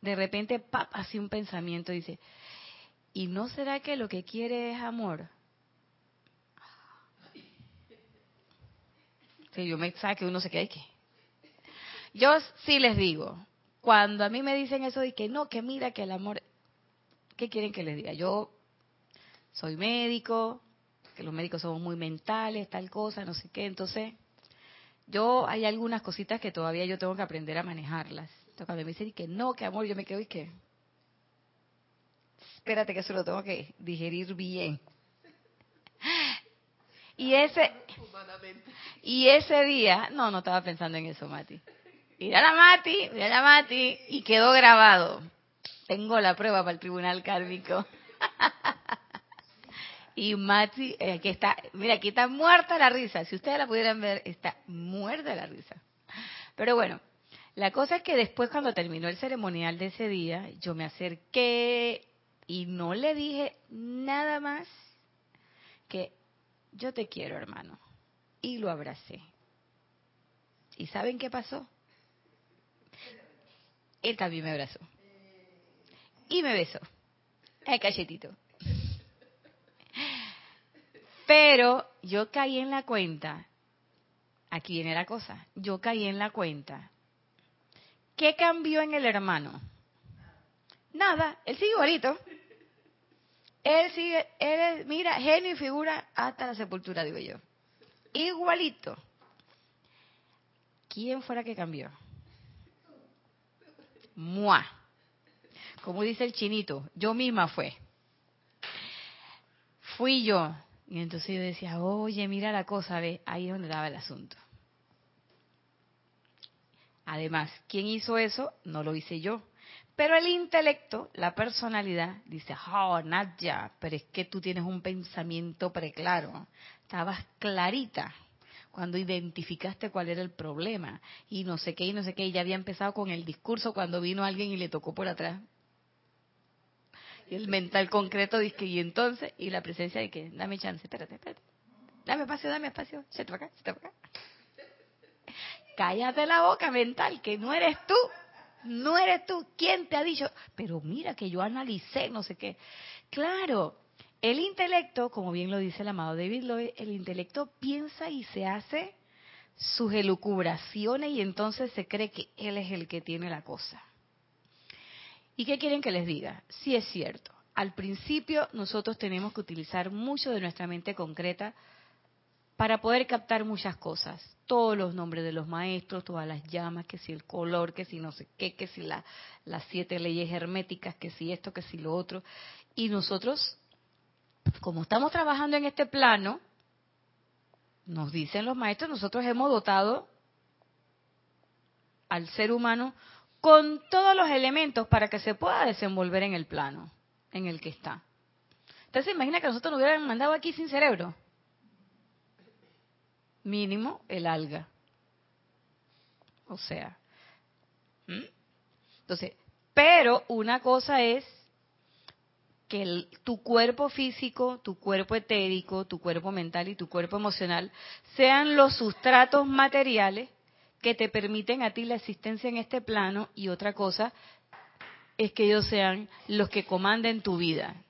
De repente, pap, así un pensamiento dice, ¿y no será que lo que quiere es amor? Sí, yo me sabe que uno se queda y que. Yo sí les digo, cuando a mí me dicen eso de que no, que mira que el amor, ¿qué quieren que les diga? Yo soy médico, que los médicos somos muy mentales, tal cosa, no sé qué, entonces yo hay algunas cositas que todavía yo tengo que aprender a manejarlas. Entonces cuando me dicen que no, que amor, yo me quedo y que espérate que eso lo tengo que digerir bien. Y ese y ese día, no, no estaba pensando en eso, Mati. Mira la Mati, mira la Mati, y quedó grabado. Tengo la prueba para el tribunal kármico. y Mati, eh, aquí está, mira, aquí está muerta la risa. Si ustedes la pudieran ver, está muerta la risa. Pero bueno, la cosa es que después cuando terminó el ceremonial de ese día, yo me acerqué y no le dije nada más que yo te quiero, hermano. Y lo abracé. ¿Y saben qué pasó? Él también me abrazó. Y me besó. Ay, cachetito. Pero yo caí en la cuenta, aquí viene la cosa, yo caí en la cuenta. ¿Qué cambió en el hermano? Nada, él sigue igualito. Él sigue, él es, mira, genio y figura hasta la sepultura, digo yo. Igualito. ¿Quién fuera que cambió? Mua. Como dice el chinito, yo misma fue. Fui yo. Y entonces yo decía, oye, mira la cosa, ve, ahí es donde daba el asunto. Además, ¿quién hizo eso? No lo hice yo. Pero el intelecto, la personalidad, dice, oh, Nadia, pero es que tú tienes un pensamiento preclaro. Estabas clarita cuando identificaste cuál era el problema. Y no sé qué, y no sé qué. Y ya había empezado con el discurso cuando vino alguien y le tocó por atrás. Y el mental concreto dice, y entonces, y la presencia de que, dame chance, espérate, espérate. Dame espacio, dame espacio. Se te acá, se te acá. Cállate la boca mental, que no eres tú. No eres tú. ¿Quién te ha dicho? Pero mira que yo analicé, no sé qué. Claro, el intelecto, como bien lo dice el amado David Lloyd, el intelecto piensa y se hace sus elucubraciones y entonces se cree que él es el que tiene la cosa. ¿Y qué quieren que les diga? Sí es cierto. Al principio nosotros tenemos que utilizar mucho de nuestra mente concreta para poder captar muchas cosas. Todos los nombres de los maestros, todas las llamas, que si el color, que si no sé qué, que si las siete leyes herméticas, que si esto, que si lo otro. Y nosotros, como estamos trabajando en este plano, nos dicen los maestros, nosotros hemos dotado al ser humano con todos los elementos para que se pueda desenvolver en el plano en el que está. Entonces imagina que nosotros nos hubieran mandado aquí sin cerebro mínimo el alga. O sea, entonces, pero una cosa es que tu cuerpo físico, tu cuerpo etérico, tu cuerpo mental y tu cuerpo emocional sean los sustratos materiales que te permiten a ti la existencia en este plano y otra cosa es que ellos sean los que comanden tu vida.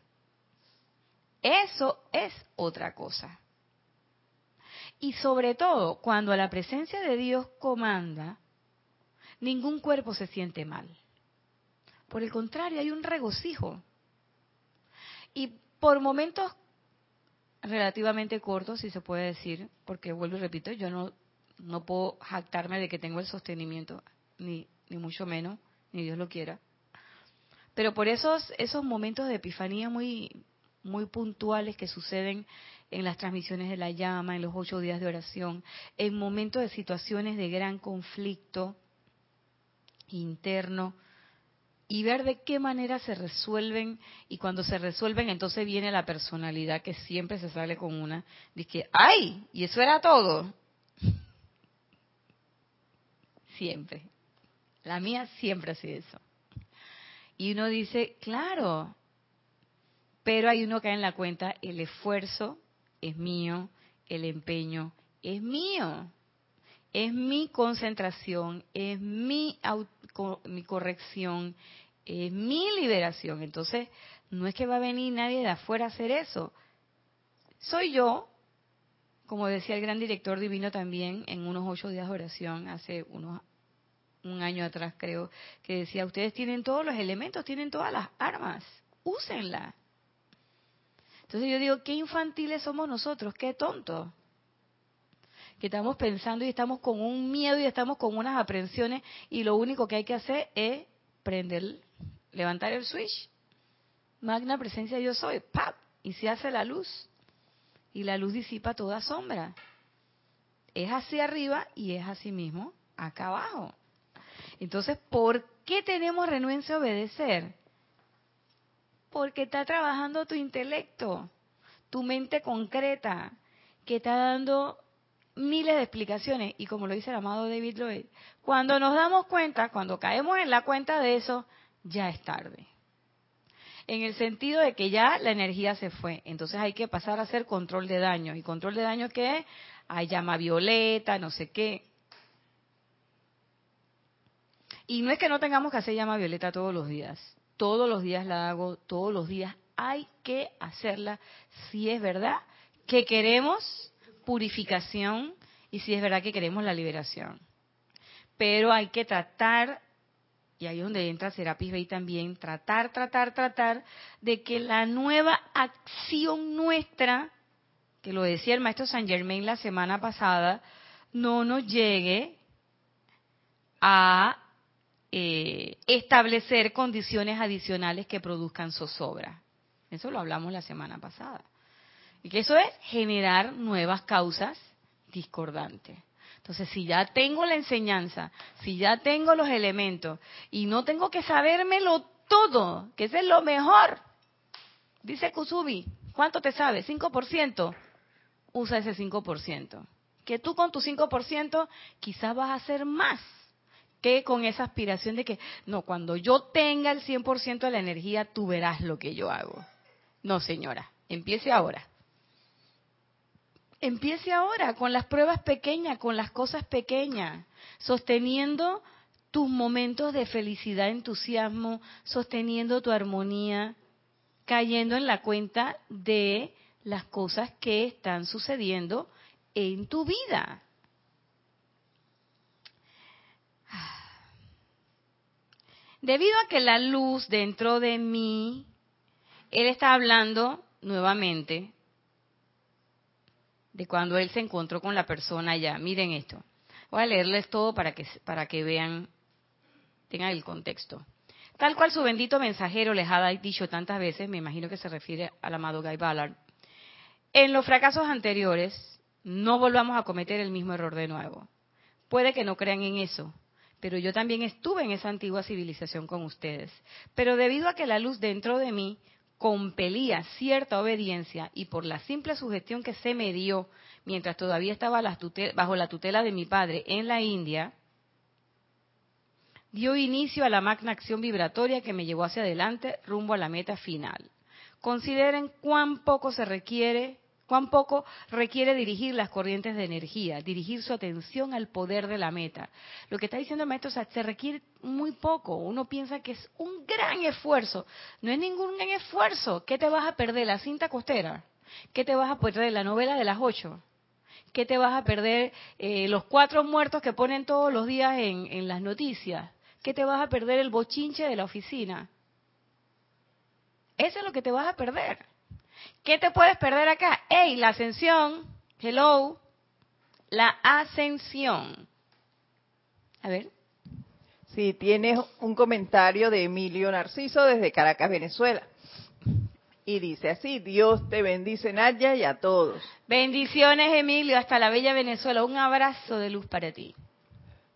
Eso es otra cosa. Y sobre todo, cuando la presencia de Dios comanda, ningún cuerpo se siente mal. Por el contrario, hay un regocijo. Y por momentos relativamente cortos, si se puede decir, porque vuelvo y repito, yo no, no puedo jactarme de que tengo el sostenimiento, ni, ni mucho menos, ni Dios lo quiera. Pero por esos, esos momentos de epifanía muy, muy puntuales que suceden en las transmisiones de la llama, en los ocho días de oración, en momentos de situaciones de gran conflicto interno y ver de qué manera se resuelven y cuando se resuelven entonces viene la personalidad que siempre se sale con una, dice, ¡ay! Y eso era todo. Siempre. La mía siempre ha sido eso. Y uno dice, claro, pero hay uno que en la cuenta el esfuerzo es mío, el empeño es mío, es mi concentración, es mi, mi corrección, es mi liberación. Entonces, no es que va a venir nadie de afuera a hacer eso. Soy yo, como decía el gran director divino también en unos ocho días de oración hace unos un año atrás creo, que decía, ustedes tienen todos los elementos, tienen todas las armas, úsenlas. Entonces yo digo, qué infantiles somos nosotros, qué tontos. Que estamos pensando y estamos con un miedo y estamos con unas aprensiones y lo único que hay que hacer es prender, levantar el switch. Magna presencia yo soy, ¡pap! Y se hace la luz. Y la luz disipa toda sombra. Es hacia arriba y es así mismo acá abajo. Entonces, ¿por qué tenemos renuencia a obedecer? Porque está trabajando tu intelecto, tu mente concreta, que está dando miles de explicaciones. Y como lo dice el amado David Lloyd, cuando nos damos cuenta, cuando caemos en la cuenta de eso, ya es tarde. En el sentido de que ya la energía se fue. Entonces hay que pasar a hacer control de daño. ¿Y control de daño qué? Hay llama violeta, no sé qué. Y no es que no tengamos que hacer llama violeta todos los días todos los días la hago, todos los días hay que hacerla si es verdad que queremos purificación y si es verdad que queremos la liberación. Pero hay que tratar, y ahí es donde entra Serapis Bay también, tratar, tratar, tratar de que la nueva acción nuestra, que lo decía el maestro Saint Germain la semana pasada, no nos llegue a eh, establecer condiciones adicionales que produzcan zozobra. Eso lo hablamos la semana pasada. Y que eso es generar nuevas causas discordantes. Entonces, si ya tengo la enseñanza, si ya tengo los elementos y no tengo que sabérmelo todo, que ese es lo mejor. Dice Kusubi, ¿cuánto te sabes? 5%. Usa ese 5%. Que tú con tu 5% quizás vas a hacer más con esa aspiración de que, no, cuando yo tenga el 100% de la energía, tú verás lo que yo hago. No, señora, empiece ahora. Empiece ahora con las pruebas pequeñas, con las cosas pequeñas, sosteniendo tus momentos de felicidad, entusiasmo, sosteniendo tu armonía, cayendo en la cuenta de las cosas que están sucediendo en tu vida. Debido a que la luz dentro de mí, él está hablando nuevamente de cuando él se encontró con la persona allá. Miren esto. Voy a leerles todo para que, para que vean, tengan el contexto. Tal cual su bendito mensajero les ha dicho tantas veces, me imagino que se refiere al amado Guy Ballard, en los fracasos anteriores no volvamos a cometer el mismo error de nuevo. Puede que no crean en eso, pero yo también estuve en esa antigua civilización con ustedes. Pero debido a que la luz dentro de mí compelía cierta obediencia y por la simple sugestión que se me dio mientras todavía estaba bajo la tutela de mi padre en la India, dio inicio a la magna acción vibratoria que me llevó hacia adelante rumbo a la meta final. Consideren cuán poco se requiere, cuán poco requiere dirigir las corrientes de energía, dirigir su atención al poder de la meta. Lo que está diciendo el maestro, se requiere muy poco. Uno piensa que es un gran esfuerzo. No es ningún gran esfuerzo. ¿Qué te vas a perder? ¿La cinta costera? ¿Qué te vas a perder? ¿La novela de las ocho? ¿Qué te vas a perder? Eh, los cuatro muertos que ponen todos los días en las noticias ¿Qué te vas a perder el bochinche de la oficina. Eso es lo que te vas a perder. ¿Qué te puedes perder acá? ¡Ey, la ascensión! Hello. La ascensión. A ver. Sí, tienes un comentario de Emilio Narciso desde Caracas, Venezuela. Y dice así, Dios te bendice, Nadia, y a todos. Bendiciones, Emilio, hasta la bella Venezuela. Un abrazo de luz para ti.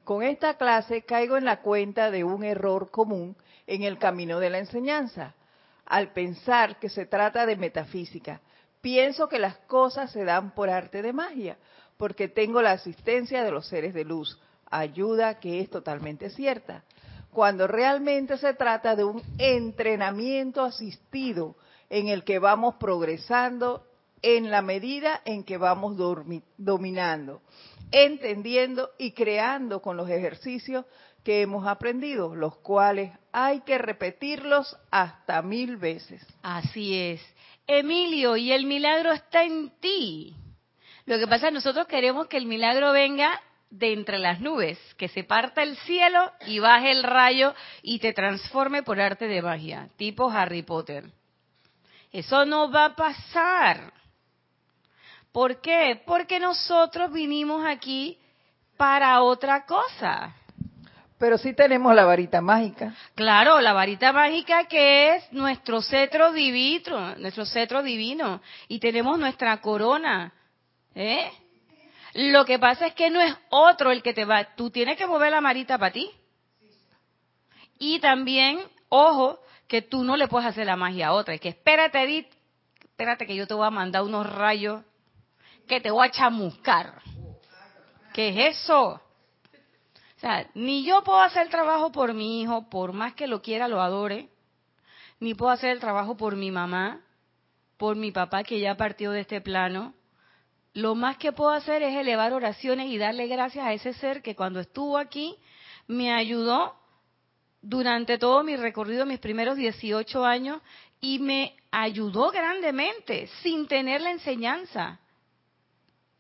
Con esta clase caigo en la cuenta de un error común en el camino de la enseñanza. Al pensar que se trata de metafísica, pienso que las cosas se dan por arte de magia, porque tengo la asistencia de los seres de luz, ayuda que es totalmente cierta, cuando realmente se trata de un entrenamiento asistido en el que vamos progresando en la medida en que vamos dominando entendiendo y creando con los ejercicios que hemos aprendido, los cuales hay que repetirlos hasta mil veces. Así es. Emilio, y el milagro está en ti. Lo que pasa es que nosotros queremos que el milagro venga de entre las nubes, que se parta el cielo y baje el rayo y te transforme por arte de magia, tipo Harry Potter. Eso no va a pasar. ¿Por qué? Porque nosotros vinimos aquí para otra cosa. Pero sí tenemos la varita mágica. Claro, la varita mágica que es nuestro cetro divino, nuestro cetro divino. Y tenemos nuestra corona. ¿Eh? Lo que pasa es que no es otro el que te va. Tú tienes que mover la varita para ti. Y también, ojo, que tú no le puedes hacer la magia a otra. Es que espérate, Edith, espérate que yo te voy a mandar unos rayos que te voy a chamuscar. ¿Qué es eso? Sea, ni yo puedo hacer trabajo por mi hijo, por más que lo quiera, lo adore, ni puedo hacer el trabajo por mi mamá, por mi papá que ya partió de este plano. Lo más que puedo hacer es elevar oraciones y darle gracias a ese ser que cuando estuvo aquí me ayudó durante todo mi recorrido, mis primeros 18 años, y me ayudó grandemente sin tener la enseñanza.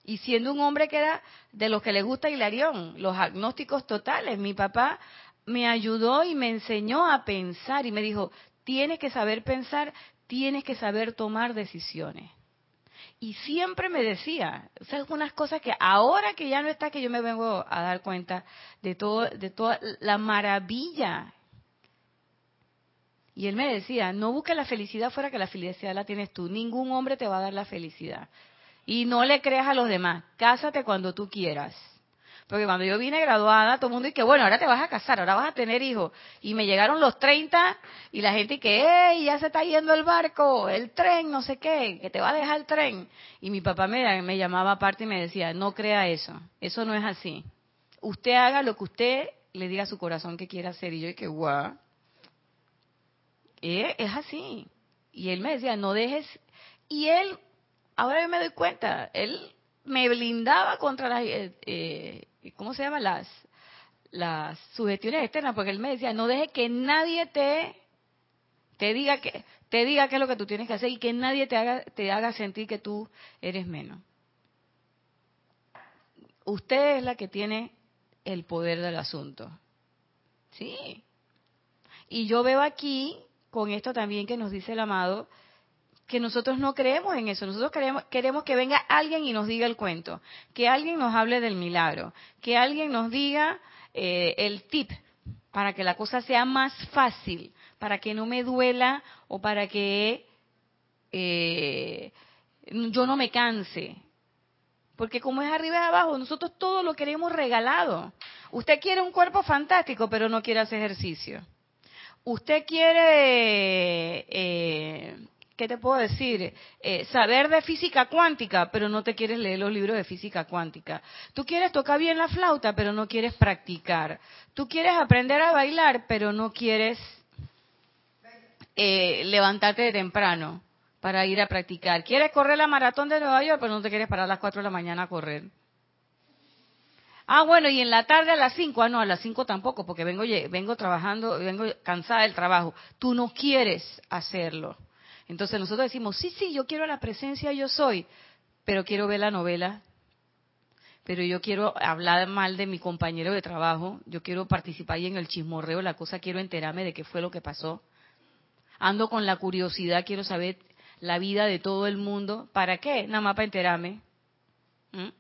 Y siendo un hombre que era de los que le gusta Hilarión, los agnósticos totales, mi papá me ayudó y me enseñó a pensar y me dijo, tienes que saber pensar, tienes que saber tomar decisiones. Y siempre me decía, o sea, unas cosas que ahora que ya no está, que yo me vengo a dar cuenta de todo, de toda la maravilla. Y él me decía, no busques la felicidad fuera que la felicidad la tienes tú. Ningún hombre te va a dar la felicidad. Y no le creas a los demás. Cásate cuando tú quieras. Porque cuando yo vine graduada, todo el mundo dice, bueno, ahora te vas a casar, ahora vas a tener hijos. Y me llegaron los 30 y la gente que, ¡Ey, ya se está yendo el barco, el tren, no sé qué, que te va a dejar el tren! Y mi papá me, me llamaba aparte y me decía, no crea eso, eso no es así. Usted haga lo que usted le diga a su corazón que quiera hacer. Y yo dije, guau. Eh, es así. Y él me decía, no dejes. Y él ahora yo me doy cuenta, él me blindaba contra las, eh, eh, ¿cómo se llama? Las, las sugestiones externas, porque él me decía, no deje que nadie te, te diga que, te diga qué es lo que tú tienes que hacer y que nadie te haga, te haga sentir que tú eres menos. Usted es la que tiene el poder del asunto. Sí. Y yo veo aquí, con esto también que nos dice el amado, que nosotros no creemos en eso. Nosotros queremos, queremos que venga alguien y nos diga el cuento, que alguien nos hable del milagro, que alguien nos diga eh, el tip para que la cosa sea más fácil, para que no me duela o para que eh, yo no me canse. Porque como es arriba y abajo, nosotros todo lo queremos regalado. Usted quiere un cuerpo fantástico, pero no quiere hacer ejercicio. Usted quiere eh, ¿qué te puedo decir? Eh, saber de física cuántica, pero no te quieres leer los libros de física cuántica. Tú quieres tocar bien la flauta, pero no quieres practicar. Tú quieres aprender a bailar, pero no quieres eh, levantarte de temprano para ir a practicar. Quieres correr la maratón de Nueva York, pero no te quieres parar a las 4 de la mañana a correr. Ah, bueno, y en la tarde a las 5, ah, no, a las 5 tampoco, porque vengo, vengo trabajando, vengo cansada del trabajo. Tú no quieres hacerlo. Entonces nosotros decimos, sí, sí, yo quiero la presencia, yo soy, pero quiero ver la novela, pero yo quiero hablar mal de mi compañero de trabajo, yo quiero participar en el chismorreo, la cosa, quiero enterarme de qué fue lo que pasó. Ando con la curiosidad, quiero saber la vida de todo el mundo. ¿Para qué? Nada más para enterarme. ¿Mm?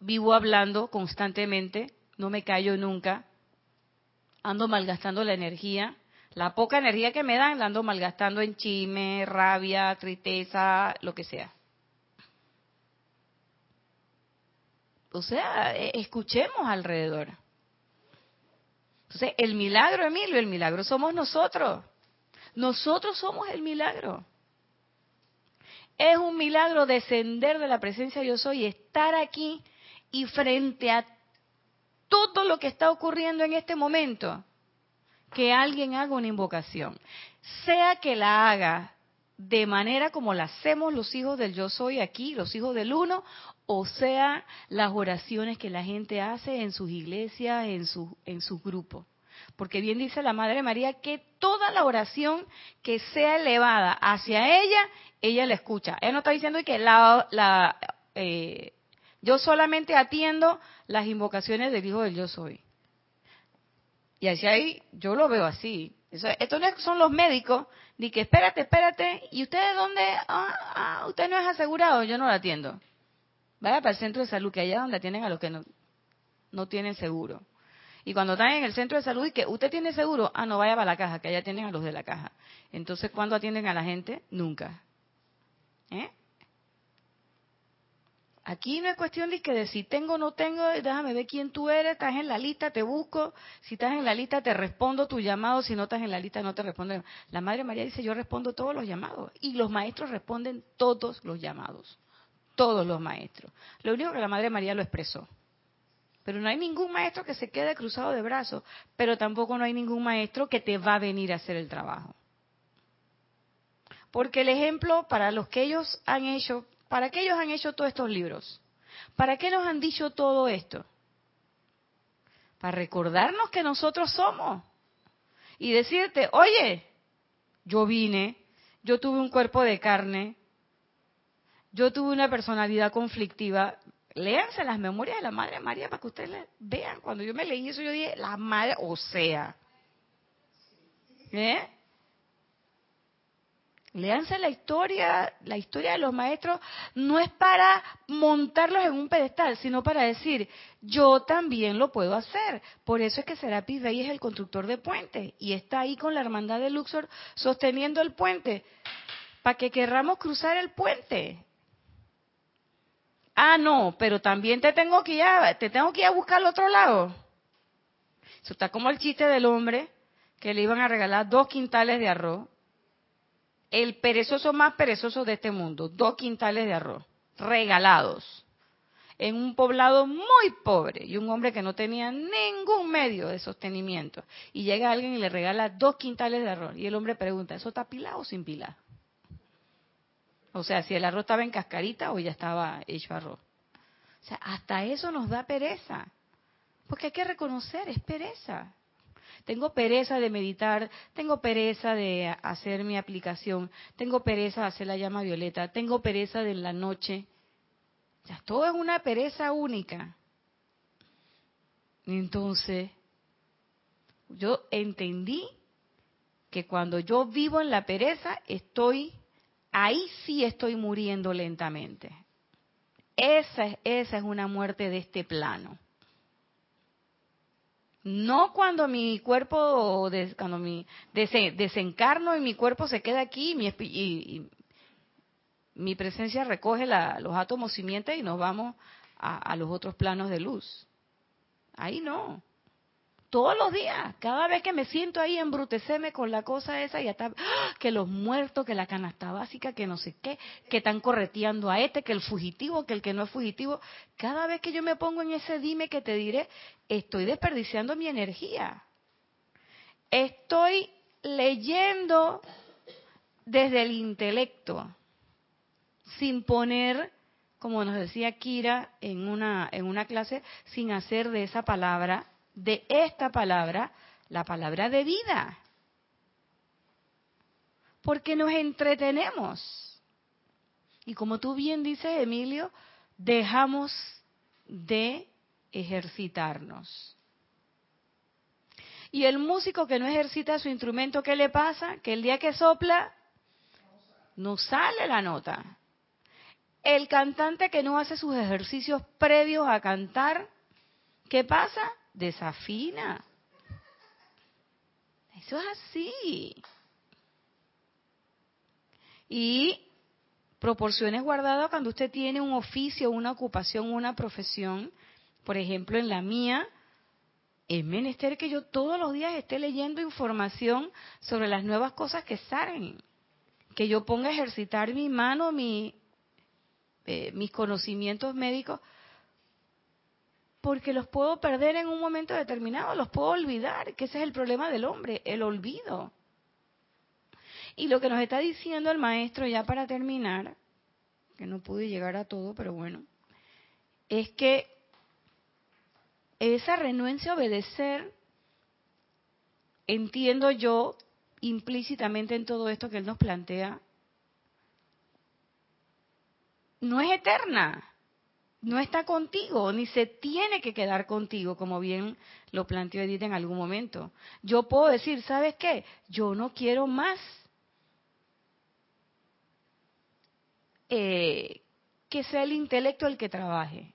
Vivo hablando constantemente, no me callo nunca. Ando malgastando la energía la poca energía que me dan la ando malgastando en chisme, rabia, tristeza, lo que sea. O sea, e, escuchemos alrededor. Entonces, el milagro, Emilio, el milagro somos nosotros. Nosotros somos el milagro. Es un milagro descender de la presencia yo soy, estar aquí y frente a todo lo que está ocurriendo en este momento, que alguien haga una invocación, sea que la haga de manera como la hacemos los hijos del yo soy aquí, los hijos del uno, o sea las oraciones que la gente hace en sus iglesias, en su en sus grupos. Porque bien dice la Madre María que toda la oración que sea elevada hacia ella, ella la escucha. Ella no está diciendo que la, la eh, yo solamente atiendo las invocaciones del Hijo del Yo Soy. Y así ahí, yo lo veo así. Estos no son los médicos, ni que espérate, espérate, ¿y usted dónde? Ah, ah, usted no es asegurado, yo no lo atiendo. Vaya para el centro de salud, que allá donde atienden a los que no, no tienen seguro. Y cuando están en el centro de salud y que usted tiene seguro, ah, no vaya para la caja, que allá atienden a los de la caja. Entonces, ¿cuándo atienden a la gente? Nunca. ¿Eh? Aquí no es cuestión de que de si tengo o no tengo, déjame ver quién tú eres, estás en la lista, te busco, si estás en la lista te respondo tu llamado, si no estás en la lista no te respondo. La Madre María dice, yo respondo todos los llamados y los maestros responden todos los llamados, todos los maestros. Lo único que la Madre María lo expresó. Pero no hay ningún maestro que se quede cruzado de brazos, pero tampoco no hay ningún maestro que te va a venir a hacer el trabajo. Porque el ejemplo para los que ellos han hecho ¿Para qué ellos han hecho todos estos libros? ¿Para qué nos han dicho todo esto? Para recordarnos que nosotros somos. Y decirte, oye, yo vine, yo tuve un cuerpo de carne, yo tuve una personalidad conflictiva. Léanse las memorias de la Madre María para que ustedes vean. Cuando yo me leí eso, yo dije, la Madre, o sea. ¿Eh? Léanse la historia, la historia de los maestros no es para montarlos en un pedestal, sino para decir, yo también lo puedo hacer. Por eso es que Serapis Bey es el constructor de puentes y está ahí con la hermandad de Luxor sosteniendo el puente, para que querramos cruzar el puente. Ah, no, pero también te tengo que ir a, te tengo que ir a buscar al otro lado. Eso está como el chiste del hombre que le iban a regalar dos quintales de arroz el perezoso más perezoso de este mundo, dos quintales de arroz, regalados, en un poblado muy pobre y un hombre que no tenía ningún medio de sostenimiento. Y llega alguien y le regala dos quintales de arroz. Y el hombre pregunta, ¿eso está pilado o sin pilar? O sea, si el arroz estaba en cascarita o ya estaba hecho arroz. O sea, hasta eso nos da pereza. Porque hay que reconocer, es pereza. Tengo pereza de meditar, tengo pereza de hacer mi aplicación, tengo pereza de hacer la llama violeta, tengo pereza de la noche. O todo es una pereza única. Entonces, Yo entendí que cuando yo vivo en la pereza, estoy, ahí sí estoy muriendo lentamente. Esa es, esa es una muerte de este plano. No cuando mi cuerpo, cuando mi desencarno y mi cuerpo se queda aquí y mi, y, mi presencia recoge los átomos simientes y nos vamos a, a los otros planos de luz. Ahí no todos los días, cada vez que me siento ahí embruteceme con la cosa esa y hasta ¡ah! que los muertos, que la canasta básica, que no sé qué, que están correteando a este, que el fugitivo, que el que no es fugitivo, cada vez que yo me pongo en ese dime que te diré, estoy desperdiciando mi energía. Estoy leyendo desde el intelecto, sin poner, como nos decía Kira en una, en una clase, sin hacer de esa palabra de esta palabra la palabra de vida. Porque nos entretenemos. Y como tú bien dices, Emilio, dejamos de ejercitarnos. Y el músico que no ejercita su instrumento, ¿qué le pasa? Que el día que sopla, no sale la nota. El cantante que no hace sus ejercicios previos a cantar, ¿qué pasa? Desafina. Eso es así. Y proporciones guardadas cuando usted tiene un oficio, una ocupación, una profesión. Por ejemplo, en la mía, es menester que yo todos los días esté leyendo información sobre las nuevas cosas que salen. Que yo ponga a ejercitar mi mano, mi, eh, mis conocimientos médicos porque los puedo perder en un momento determinado, los puedo olvidar, que ese es el problema del hombre, el olvido. Y lo que nos está diciendo el maestro ya para terminar, que no pude llegar a todo, pero bueno, es que esa renuencia a obedecer, entiendo yo implícitamente en todo esto que él nos plantea, no es eterna no está contigo, ni se tiene que quedar contigo, como bien lo planteó Edith en algún momento. Yo puedo decir, ¿sabes qué? Yo no quiero más eh, que sea el intelecto el que trabaje.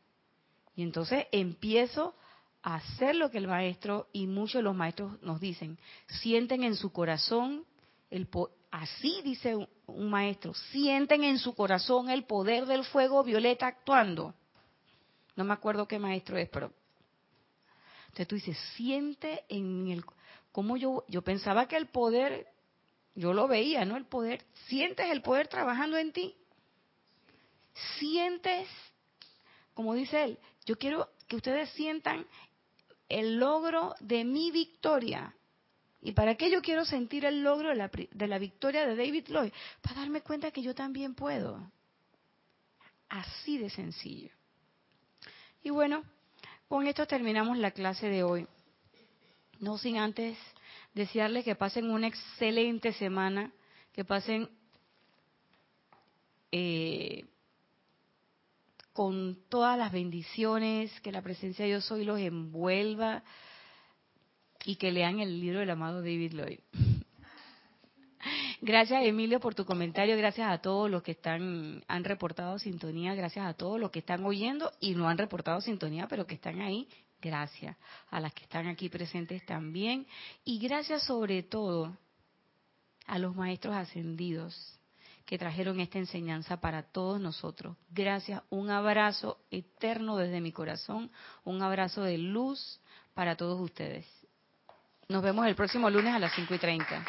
Y entonces empiezo a hacer lo que el maestro y muchos de los maestros nos dicen. Sienten en su corazón el así dice un maestro, sienten en su corazón el poder del fuego violeta actuando no me acuerdo qué maestro es, pero entonces tú dices, siente en el como yo yo pensaba que el poder yo lo veía, ¿no? El poder, sientes el poder trabajando en ti. Sientes como dice él, yo quiero que ustedes sientan el logro de mi victoria. ¿Y para qué yo quiero sentir el logro de la, de la victoria de David Lloyd? Para darme cuenta que yo también puedo. Así de sencillo. Y bueno, con esto terminamos la clase de hoy. No sin antes desearles que pasen una excelente semana, que pasen eh, con todas las bendiciones, que la presencia de Dios hoy los envuelva y que lean el libro del amado David Lloyd. Gracias Emilio por tu comentario, gracias a todos los que están han reportado sintonía, gracias a todos los que están oyendo y no han reportado sintonía, pero que están ahí. Gracias a las que están aquí presentes también y gracias sobre todo a los maestros ascendidos que trajeron esta enseñanza para todos nosotros. Gracias, un abrazo eterno desde mi corazón, un abrazo de luz para todos ustedes. Nos vemos el próximo lunes a las 5 y 30.